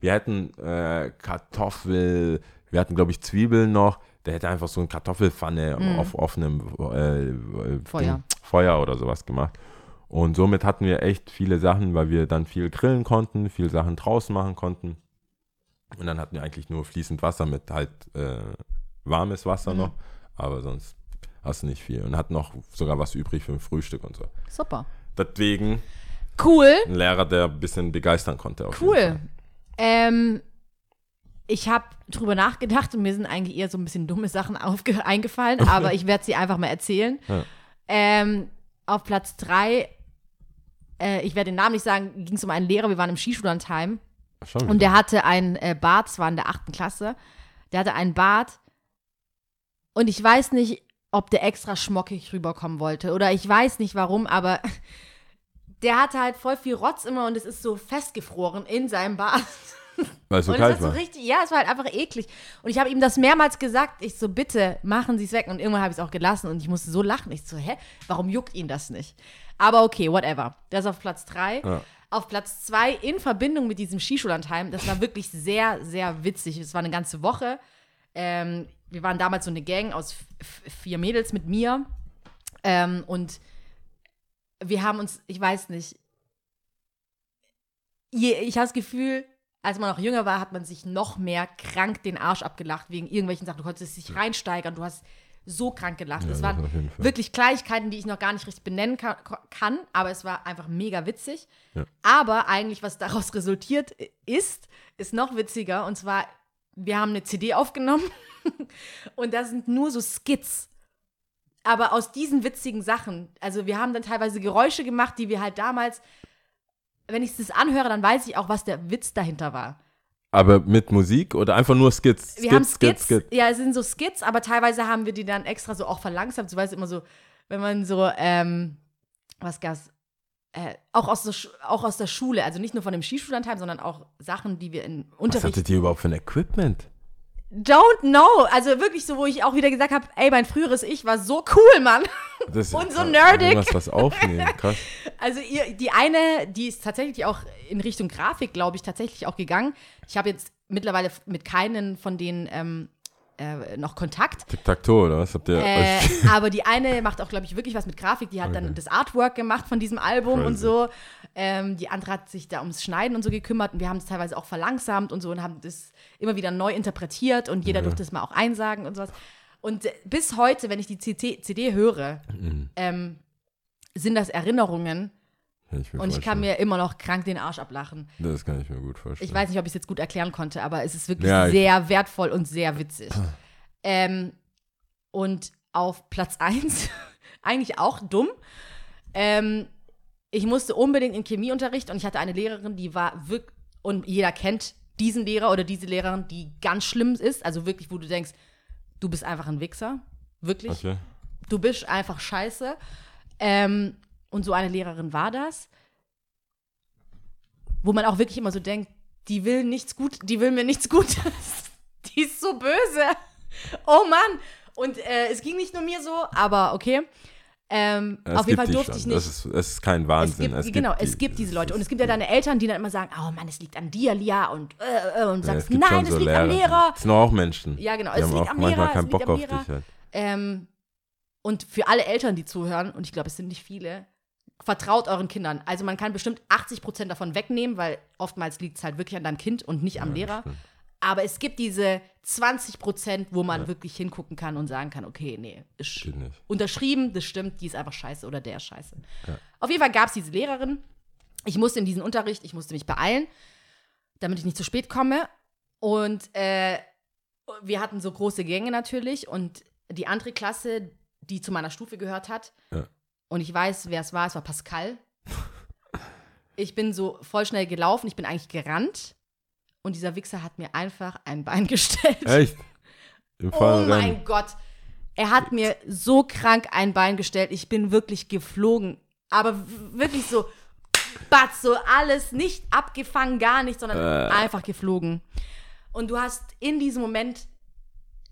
wir hätten äh, Kartoffel, wir hatten, glaube ich, Zwiebeln noch. Der hätte einfach so eine Kartoffelpfanne auf offenem äh, äh. Feuer. Feuer oder sowas gemacht. Und somit hatten wir echt viele Sachen, weil wir dann viel grillen konnten, viel Sachen draußen machen konnten. Und dann hatten wir eigentlich nur fließend Wasser mit halt äh, warmes Wasser Mhm. noch, aber sonst hast nicht viel. Und hatten noch sogar was übrig für ein Frühstück und so. Super. Deswegen Cool. ein Lehrer, der ein bisschen begeistern konnte. Cool. Ähm, ich habe drüber nachgedacht und mir sind eigentlich eher so ein bisschen dumme Sachen eingefallen, aber ich werde sie einfach mal erzählen. Ja. Ähm, auf Platz drei, äh, ich werde den Namen nicht sagen, ging es um einen Lehrer, wir waren im Skischullandheim und der hatte ein äh, Bart, es war in der achten Klasse, der hatte einen Bart und ich weiß nicht, ob der extra schmockig rüberkommen wollte oder ich weiß nicht warum, aber der hatte halt voll viel Rotz immer und es ist so festgefroren in seinem Bart. weil es so und kalt war. so richtig, ja, es war halt einfach eklig. Und ich habe ihm das mehrmals gesagt. Ich so, bitte, machen Sie es weg. Und irgendwann habe ich es auch gelassen und ich musste so lachen. Ich so, hä, warum juckt ihn das nicht? Aber okay, whatever. Das ist auf Platz drei. Ja. Auf Platz zwei in Verbindung mit diesem Skischullandheim. Das war wirklich sehr, sehr witzig. Es war eine ganze Woche. Ähm, wir waren damals so eine Gang aus vier Mädels mit mir. Ähm, und wir haben uns, ich weiß nicht, ich habe das Gefühl, als man noch jünger war, hat man sich noch mehr krank den Arsch abgelacht wegen irgendwelchen Sachen. Du konntest dich reinsteigern, du hast so krank gelacht. Ja, es das waren wirklich Kleinigkeiten, die ich noch gar nicht richtig benennen kann, kann aber es war einfach mega witzig. Ja. Aber eigentlich, was daraus resultiert ist, ist noch witziger. Und zwar, wir haben eine CD aufgenommen und da sind nur so Skits. Aber aus diesen witzigen Sachen, also wir haben dann teilweise Geräusche gemacht, die wir halt damals, wenn ich das anhöre, dann weiß ich auch, was der Witz dahinter war. Aber mit Musik oder einfach nur Skits? Wir haben Skits, ja, es sind so Skits, aber teilweise haben wir die dann extra so auch verlangsamt. Du weißt immer so, wenn man so, ähm, was gab's? Äh, auch, aus der, auch aus der Schule, also nicht nur von dem Skischullandheim, sondern auch Sachen, die wir in Was Unterricht hattet ihr überhaupt für ein Equipment? Don't know. Also wirklich so, wo ich auch wieder gesagt habe, ey, mein früheres Ich war so cool, Mann. Das ist Und so nerdig. Irgendwas was aufnehmen, krass. Also ihr, die eine, die ist tatsächlich auch in Richtung Grafik, glaube ich, tatsächlich auch gegangen. Ich habe jetzt mittlerweile mit keinen von denen ähm, äh, noch Kontakt. Tic-Tac-Toe, oder was habt ihr? Äh, aber die eine macht auch, glaube ich, wirklich was mit Grafik. Die hat dann Okay. das Artwork gemacht von diesem Album und Crazy. so. Ähm, die andere hat sich da ums Schneiden und so gekümmert. Und wir haben es teilweise auch verlangsamt und so und haben das immer wieder neu interpretiert und jeder Ja. durfte es mal auch einsagen und sowas. Und äh, bis heute, wenn ich die CD, CD höre, Mhm. ähm, sind das Erinnerungen ich und ich kann mir immer noch krank den Arsch ablachen. Das kann ich mir gut vorstellen. Ich weiß nicht, ob ich es jetzt gut erklären konnte, aber es ist wirklich Ja, sehr wertvoll und sehr witzig. ähm, und auf Platz 1, eigentlich auch dumm, ähm, ich musste unbedingt in Chemieunterricht und ich hatte eine Lehrerin, die war wirklich, und jeder kennt diesen Lehrer oder diese Lehrerin, die ganz schlimm ist, also wirklich, wo du denkst, du bist einfach ein Wichser, wirklich Okay. du bist einfach scheiße. Ähm, und so eine Lehrerin war das. Wo man auch wirklich immer so denkt, die will nichts gut, die will mir nichts Gutes. die ist so böse. Oh Mann. Und äh, es ging nicht nur mir so, aber okay. Ähm, Es auf jeden gibt Fall durfte ich nicht. Das ist, es ist kein Es Wahnsinn. gibt, genau, die- es gibt diese Leute. Und es gibt ja deine Eltern, die dann immer sagen, oh Mann, es liegt an dir, Lia. Und, äh, äh, und Ja, sagst, gibt nein, es so liegt am Lehrer. Das sind auch Menschen. Ja, genau, Die es haben liegt auch am manchmal Lehrer, es keinen liegt Bock am auf Lehrer. dich. Halt. Ähm, und für alle Eltern, die zuhören, und ich glaube, es sind nicht viele, vertraut euren Kindern. Also man kann bestimmt 80 Prozent davon wegnehmen, weil oftmals liegt es halt wirklich an deinem Kind und nicht am Ja, Lehrer. stimmt. Aber es gibt diese 20 Prozent, wo man wirklich hingucken kann und sagen kann, okay, nee, ist unterschrieben, das stimmt, die ist einfach scheiße oder der ist scheiße. Ja. Auf jeden Fall gab es diese Lehrerin. Ich musste in diesen Unterricht, ich musste mich beeilen, damit ich nicht zu spät komme. Und äh, wir hatten so große Gänge natürlich und die andere Klasse, die zu meiner Stufe gehört hat, Ja. Und ich weiß, wer es war, es war Pascal. Ich bin so voll schnell gelaufen, ich bin eigentlich gerannt und dieser Wichser hat mir einfach ein Bein gestellt. Echt? Im Oh Fall mein rennen. Gott. Er hat mir so krank ein Bein gestellt. Ich bin wirklich geflogen. Aber wirklich so, batz, so alles nicht abgefangen, gar nicht, sondern Äh. einfach geflogen. Und du hast in diesem Moment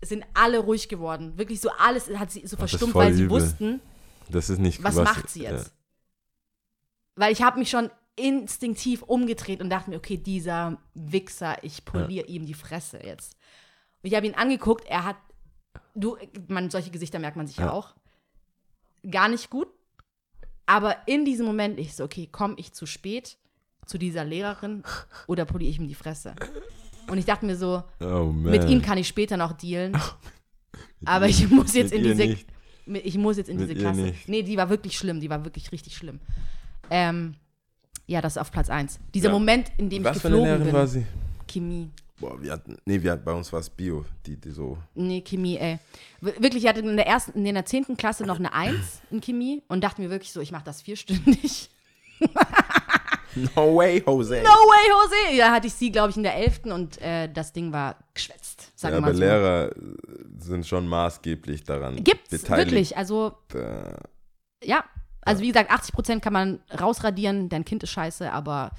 sind alle ruhig geworden. Wirklich so alles hat sie so verstummt, weil sie wussten, Das ist nicht was, macht sie jetzt? Weil ich habe mich schon instinktiv umgedreht und dachte mir, okay, dieser Wichser, ich poliere ihm die Fresse jetzt. Und ich habe ihn angeguckt, er hat, du, man, solche Gesichter merkt man sich ja, Ja. auch, gar nicht gut. Aber in diesem Moment, ich so, okay, komme ich zu spät zu dieser Lehrerin oder poliere ich ihm die Fresse? Und ich dachte mir so, Ja. Oh mit ihm kann ich später noch dealen. aber ich muss jetzt in diese nicht. Ich muss jetzt in diese Klasse. nicht. Nee, die war wirklich schlimm, die war wirklich richtig schlimm. Ähm, ja, das ist auf Platz 1. Dieser Ja. Moment, in dem Was ich für eine geflogen Lehrerin bin. war sie? Chemie. Boah, wir hatten, nee, wir hatten, bei uns war es Bio, die, die so. Nee, Chemie, ey. Wir- Wirklich, ich hatte in der ersten, in der 10. Klasse noch eine 1 in Chemie und dachte mir wirklich so, ich mache das vierstündig. No way, Jose. No way, Jose! Ja, hatte ich sie, glaube ich, in der 11. und äh, das Ding war geschwätzt. Sagen Ja, aber mal so. Lehrer äh, sind schon maßgeblich daran Gibt's beteiligt. wirklich. Also, Äh, ja. Also, wie gesagt, 80 Prozent kann man rausradieren, dein Kind ist scheiße, aber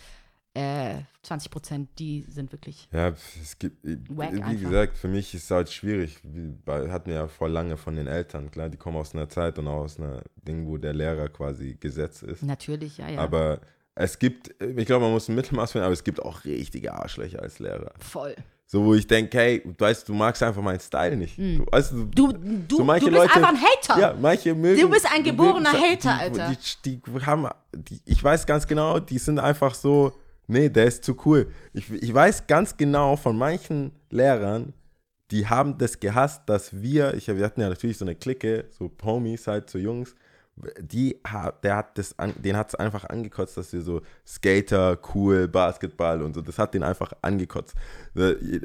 äh, 20 Prozent, die sind wirklich. Ja, es gibt, Wack wie einfach. gesagt, für mich ist es halt schwierig. Wir hatten ja voll lange von den Eltern, klar, die kommen aus einer Zeit und auch aus einer Ding, wo der Lehrer quasi Gesetz ist. Natürlich, ja, ja. Aber es gibt, ich glaube, man muss ein Mittelmaß finden, aber es gibt auch richtige Arschlöcher als Lehrer. Voll. So, wo ich denke, hey, du weißt, du magst einfach meinen Style nicht. Du, weißt, du. Du, du, so manche du bist Leute, einfach ein Hater. Ja, manche mögen. Du bist ein geborener die- Hater, die, Alter. Die, die haben, die, ich weiß ganz genau, die sind einfach so, nee, der ist zu cool. Ich, ich weiß ganz genau von manchen Lehrern, die haben das gehasst, dass wir, ich, wir hatten ja natürlich so eine Clique, so Homies halt, so Jungs, die, ha- der hat das, an, den hat es einfach angekotzt, dass wir so Skater, cool, Basketball und so, das hat den einfach angekotzt.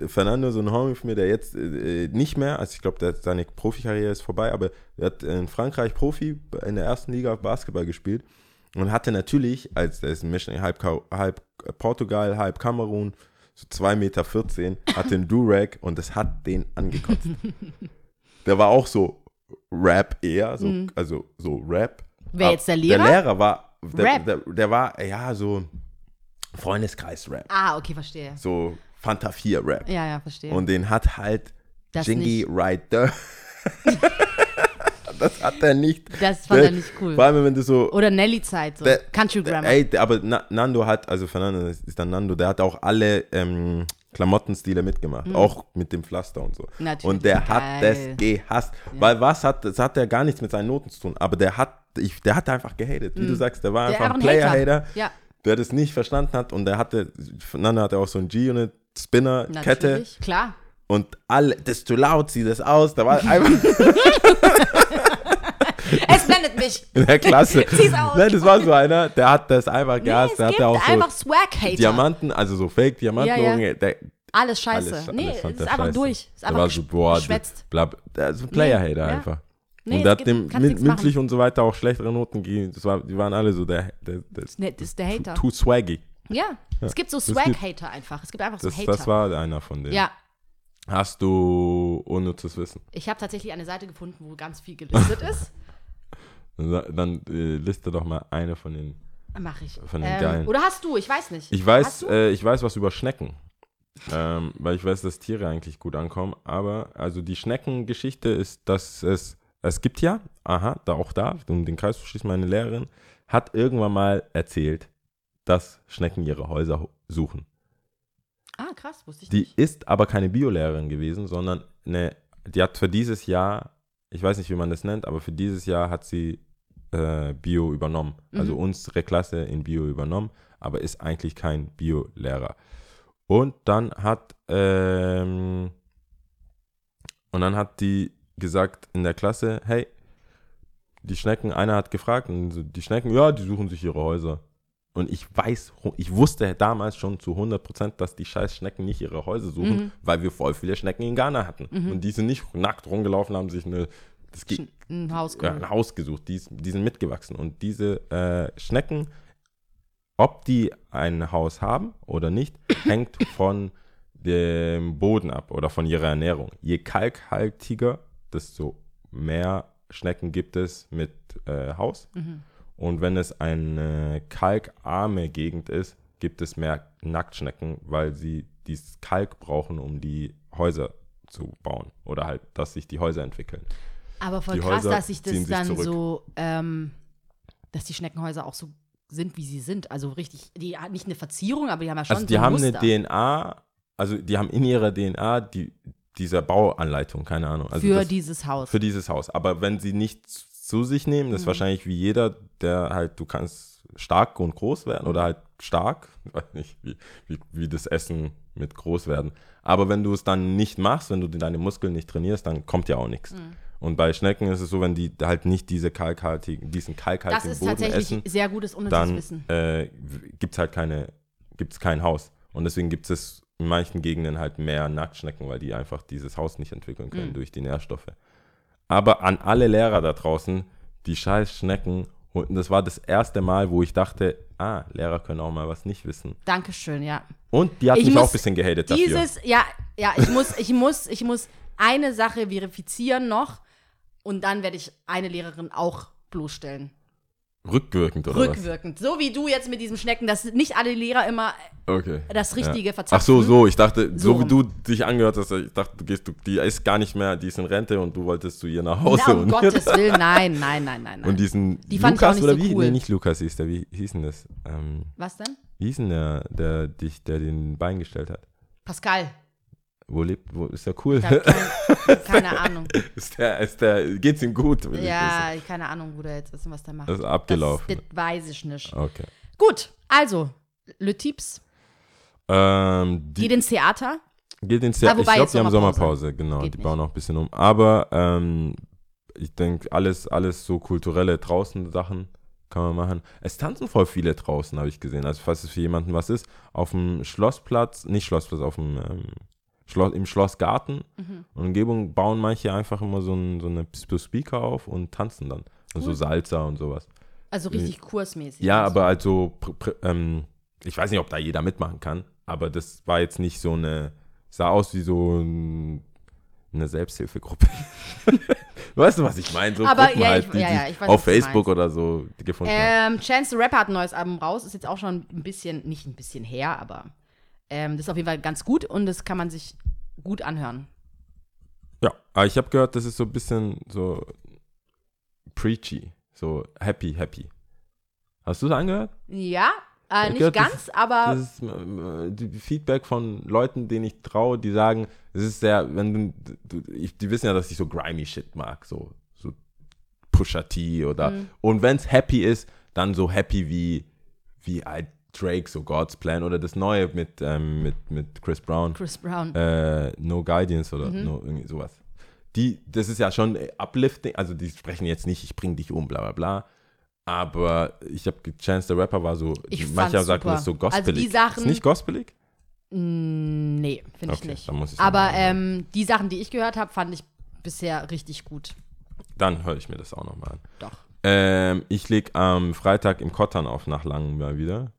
Fernando, so ein Homie von mir, der jetzt äh, nicht mehr, also ich glaube, seine Profikarriere ist vorbei, aber er hat in Frankreich Profi in der ersten Liga Basketball gespielt und hatte natürlich, als der ist ein Mischling, halb, halb Portugal, halb Kamerun, so 2,14 Meter, hatte einen Durag und das hat den angekotzt. der war auch so Rap eher, so, also so Rap. Mhm. Wer Aber jetzt der Lehrer? Der Lehrer war, der. Der, der war, ja, so Freundeskreis-Rap. Ah, okay, verstehe. So Fanta 4 Rap. Ja, ja, verstehe. Und den hat halt Das Jingy. Rider. das hat er nicht. Das fand er nicht cool. Vor allem, wenn du so. Oder Nelly-Zeit, so. der- Country Grammar. Ey, aber Na, Nando hat, also Fernando ist ist dann Nando, der hat auch alle ähm, Klamottenstile mitgemacht, auch mit dem Pflaster und so. Mhm. Natürlich, und der geil. hat das gehasst, weil was hat, das hat ja gar nichts mit seinen Noten zu tun, aber der hat, ich, der hat einfach gehatet, wie du sagst, der war Mhm. Der einfach ein. Player-Hater, Ja. der das nicht verstanden hat und der hatte, Nando hatte auch so ein G-Unit, Spinner-Kette Natürlich, klar. und alle, das ist zu laut, sieh das aus, da war einfach Blendet mich. in der Klasse. Zieh's aus. Nein, das war so einer, der hat das einfach Nee, gehasst, es der hatte auch so einfach Swag-Hater. Diamanten, also so Fake-Diamanten, Ja, ja. Der, Alles scheiße. alles, nee, alles ist der einfach scheiße. durch. Es ist Der einfach war so, boah, geschwätzt. Blab, der ist ein Player-Hater ja. einfach. Nee, und der hat dem mündlich und so weiter auch schlechtere Noten gegeben. Das war, die waren alle so, der, der, der Nee, das ist der Hater. too swaggy. Ja, es gibt so Swag-Hater einfach. Es gibt einfach so Das, Hater. das war einer von denen. ja, Hast du unnützes Wissen? ich habe tatsächlich eine Seite gefunden, wo ganz viel gelistet ist. Dann, äh, liste doch mal eine von den. Mache ich. Von den ähm, geilen. Oder hast du? Ich weiß nicht. Ich weiß, äh, ich weiß was über Schnecken. Ähm, weil ich weiß, dass Tiere eigentlich gut ankommen. Aber also die Schneckengeschichte ist, dass es, es gibt ja, aha, da auch da, um den Kreis zu schließen, meine Lehrerin hat irgendwann mal erzählt, dass Schnecken ihre Häuser suchen. ah, krass, wusste ich Die nicht. ist aber keine Biolehrerin gewesen, sondern eine, die hat für dieses Jahr, ich weiß nicht, wie man das nennt, aber für dieses Jahr hat sie äh, Bio übernommen. Also Mhm. unsere Klasse in Bio übernommen, aber ist eigentlich kein Bio-Lehrer. Und dann hat ähm, und dann hat die gesagt in der Klasse, hey, die Schnecken, einer hat gefragt, und die Schnecken, ja, die suchen sich ihre Häuser. Und ich weiß, ich wusste damals schon zu 100%, dass die scheiß Schnecken nicht ihre Häuser suchen, Mhm. weil wir voll viele Schnecken in Ghana hatten. Und die sind nicht nackt rumgelaufen, haben sich eine, Ein Haus ja, ein Haus gesucht. Die, die sind mitgewachsen. Und diese äh, Schnecken, ob die ein Haus haben oder nicht, hängt von dem Boden ab oder von ihrer Ernährung. Je kalkhaltiger, desto mehr Schnecken gibt es mit äh, Haus. Und wenn es eine kalkarme Gegend ist, gibt es mehr Nacktschnecken, weil sie dieses Kalk brauchen, um die Häuser zu bauen oder halt, dass sich die Häuser entwickeln. Aber voll Die krass, Häuser dass sich das sich dann zurück. so, ähm, dass die Schneckenhäuser auch so sind, wie sie sind. Also richtig, die hat nicht eine Verzierung, aber die haben ja schon Also so die ein haben Muster. eine DNA, also die haben in ihrer DNA die, dieser Bauanleitung, keine Ahnung. Also für das, dieses Haus. für dieses Haus. Aber wenn sie nichts zu sich nehmen, Mhm. das ist wahrscheinlich wie jeder, der halt, du kannst stark und groß werden oder halt stark, ich weiß nicht, wie, wie, wie das Essen mit groß werden. Aber wenn du es dann nicht machst, wenn du deine Muskeln nicht trainierst, dann kommt ja auch nichts. Mhm. Und bei Schnecken ist es so, wenn die halt nicht diese kalkhaltigen, diesen das kalkhaltigen ist Boden tatsächlich essen, sehr gutes dann Wissen. äh, gibt es halt keine, gibt's kein Haus. Und deswegen gibt es in manchen Gegenden halt mehr Nacktschnecken, weil die einfach dieses Haus nicht entwickeln können Mhm. durch die Nährstoffe. Aber an alle Lehrer da draußen, die scheiß Schnecken, und das war das erste Mal, wo ich dachte, ah, Lehrer können auch mal was nicht wissen. Dankeschön, ja. Und die hat Ich mich auch ein bisschen gehatet dafür. Dieses, ja, ja, ich muss, ich muss, ich muss eine Sache verifizieren noch und dann werde ich eine Lehrerin auch bloßstellen. Rückwirkend oder Rückwirkend. So wie du jetzt mit diesem Schnecken, dass nicht alle Lehrer immer was? Okay. das Richtige ja. verzapfen. Ach so, so. Ich dachte, so, So wie du dich angehört hast, ich dachte, du gehst, du, die ist gar nicht mehr, die ist in Rente und du wolltest zu ihr nach Hause. Na, um und, Gottes Willen, nein, nein, nein, nein, und diesen Die Lukas nicht oder so wie? cool. Nee, nicht Lukas hieß der. Wie hieß denn das? Ähm, Was denn? wie hieß denn der, der dich, der den Bein gestellt hat? Pascal. Wo lebt, wo ist der cool? Hab keine, Ahnung. ist der, ist der, geht's ihm gut? Ja, keine Ahnung, wo der jetzt ist und was der macht. Das ist abgelaufen. Das, das weiß ich nicht. Okay. Gut, also, Le Tips Ähm, die, geht ins Theater. Geht ins Jahr. Ah, ich glaube, die haben Sommerpause. Sommerpause, genau. Geht die nicht. bauen auch ein bisschen um. Aber ähm, ich denke, alles, alles so kulturelle draußen Sachen kann man machen. Es tanzen voll viele draußen, habe ich gesehen. Also falls es für jemanden was ist, auf dem Schlossplatz, nicht Schlossplatz, auf dem ähm, Schloss, im Schlossgarten Mhm. und Umgebung bauen manche einfach immer so, ein, so eine so Speaker auf und tanzen dann. Und so Cool. Salsa und sowas. Also richtig kursmäßig. Ja, Also. aber also, ähm, ich weiß nicht, ob da jeder mitmachen kann, aber das war jetzt nicht so eine, sah aus wie so ein, eine Selbsthilfegruppe. weißt du, was ich meine? So Aber, Gruppen ja, halt, ich- die, ja, ja, ich weiß, auf Facebook oder so gefunden. Ähm, Chance the Rapper hat ein neues Album raus, ist jetzt auch schon ein bisschen, nicht ein bisschen her, aber ähm, das ist auf jeden Fall ganz gut und das kann man sich gut anhören. Ja, aber ich habe gehört, das ist so ein bisschen so preachy, so happy, happy. Hast du es angehört? Ja, äh, Ich nicht das ganz, aber Das ist äh, Feedback von Leuten, denen ich traue, die sagen, es ist sehr, wenn du, ich, die wissen ja, dass ich so grimy Shit mag, so, so Pusha T oder, Mhm. und wenn es happy ist, dann so happy wie, wie halt Drake, so God's Plan oder das Neue mit, ähm, mit, mit Chris Brown, Chris Brown. äh, No Guidance oder Mhm. no, irgendwie sowas. Die, das ist ja schon äh, uplifting, also die sprechen jetzt nicht, ich bring dich um, bla bla bla. Aber ich habe Chance the Rapper war so, Ich manche fand's sagen, super. das ist so Also die gospelig. Sachen- ist nicht gospelig? Mm, nee, finde ich Okay, nicht. dann muss ich's Aber ähm, die Sachen, die ich gehört habe, fand ich bisher richtig gut. Dann höre ich mir das auch nochmal an. Doch. Ähm, ich lege am Freitag im Kottern auf nach langem mal wieder.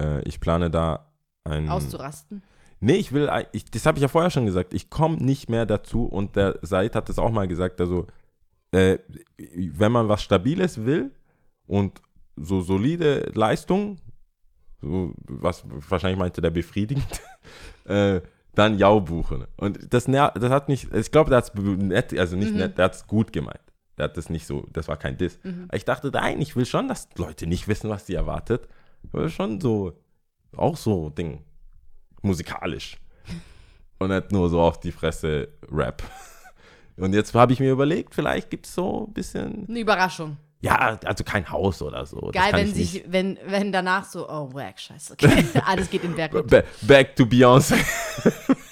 Äh, ich plane da ein. Auszurasten. Nee, ich will, ich, das habe ich ja vorher schon gesagt, ich komme nicht mehr dazu und der Said hat das auch mal gesagt, also äh, wenn man was Stabiles will und so solide Leistung, so, was wahrscheinlich meinte der befriedigend, äh, dann Jau buchen. Und das, das hat mich, ich glaube, der hat es nett, also nicht Mhm. nett, der hat es gut gemeint. Der hat das nicht so, das war kein Diss. Mhm. Ich dachte, nein, ich will schon, dass Leute nicht wissen, was sie erwartet. Schon so, auch so Ding, musikalisch. Und nicht nur so auf die Fresse Rap. Und jetzt habe ich mir überlegt, vielleicht gibt es so ein bisschen, Eine Überraschung. ja, also kein Haus oder so. Geil, wenn ich sich, wenn, wenn danach so, oh, wack, scheiße, okay. Alles geht in Berg. Back to Beyoncé.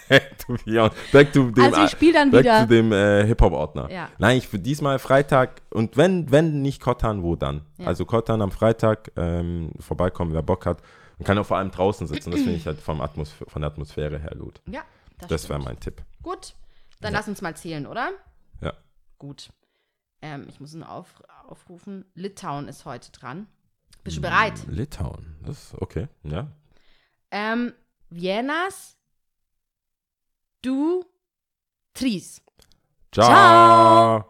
Back to Beyoncé. Back to dem, Also ich spiele dann back wieder. zu dem äh, Hip-Hop-Ordner. Ja. Nein, ich für diesmal Freitag und wenn, wenn nicht Kottan, wo dann? Ja. Also Kottan am Freitag ähm, vorbeikommen, wer Bock hat. Man kann auch vor allem draußen sitzen. Das finde ich halt vom Atmos von der Atmosphäre her gut. Ja, Das wäre stimmt. mein Tipp. Gut, dann Ja. lass uns mal zählen, oder? Ja. Gut. Ähm, ich muss ihn auf, aufrufen. Litauen ist heute dran. Bist du bereit? Litauen. Das ist okay. Ja. Ähm, Viennas, du, Tris. Ciao.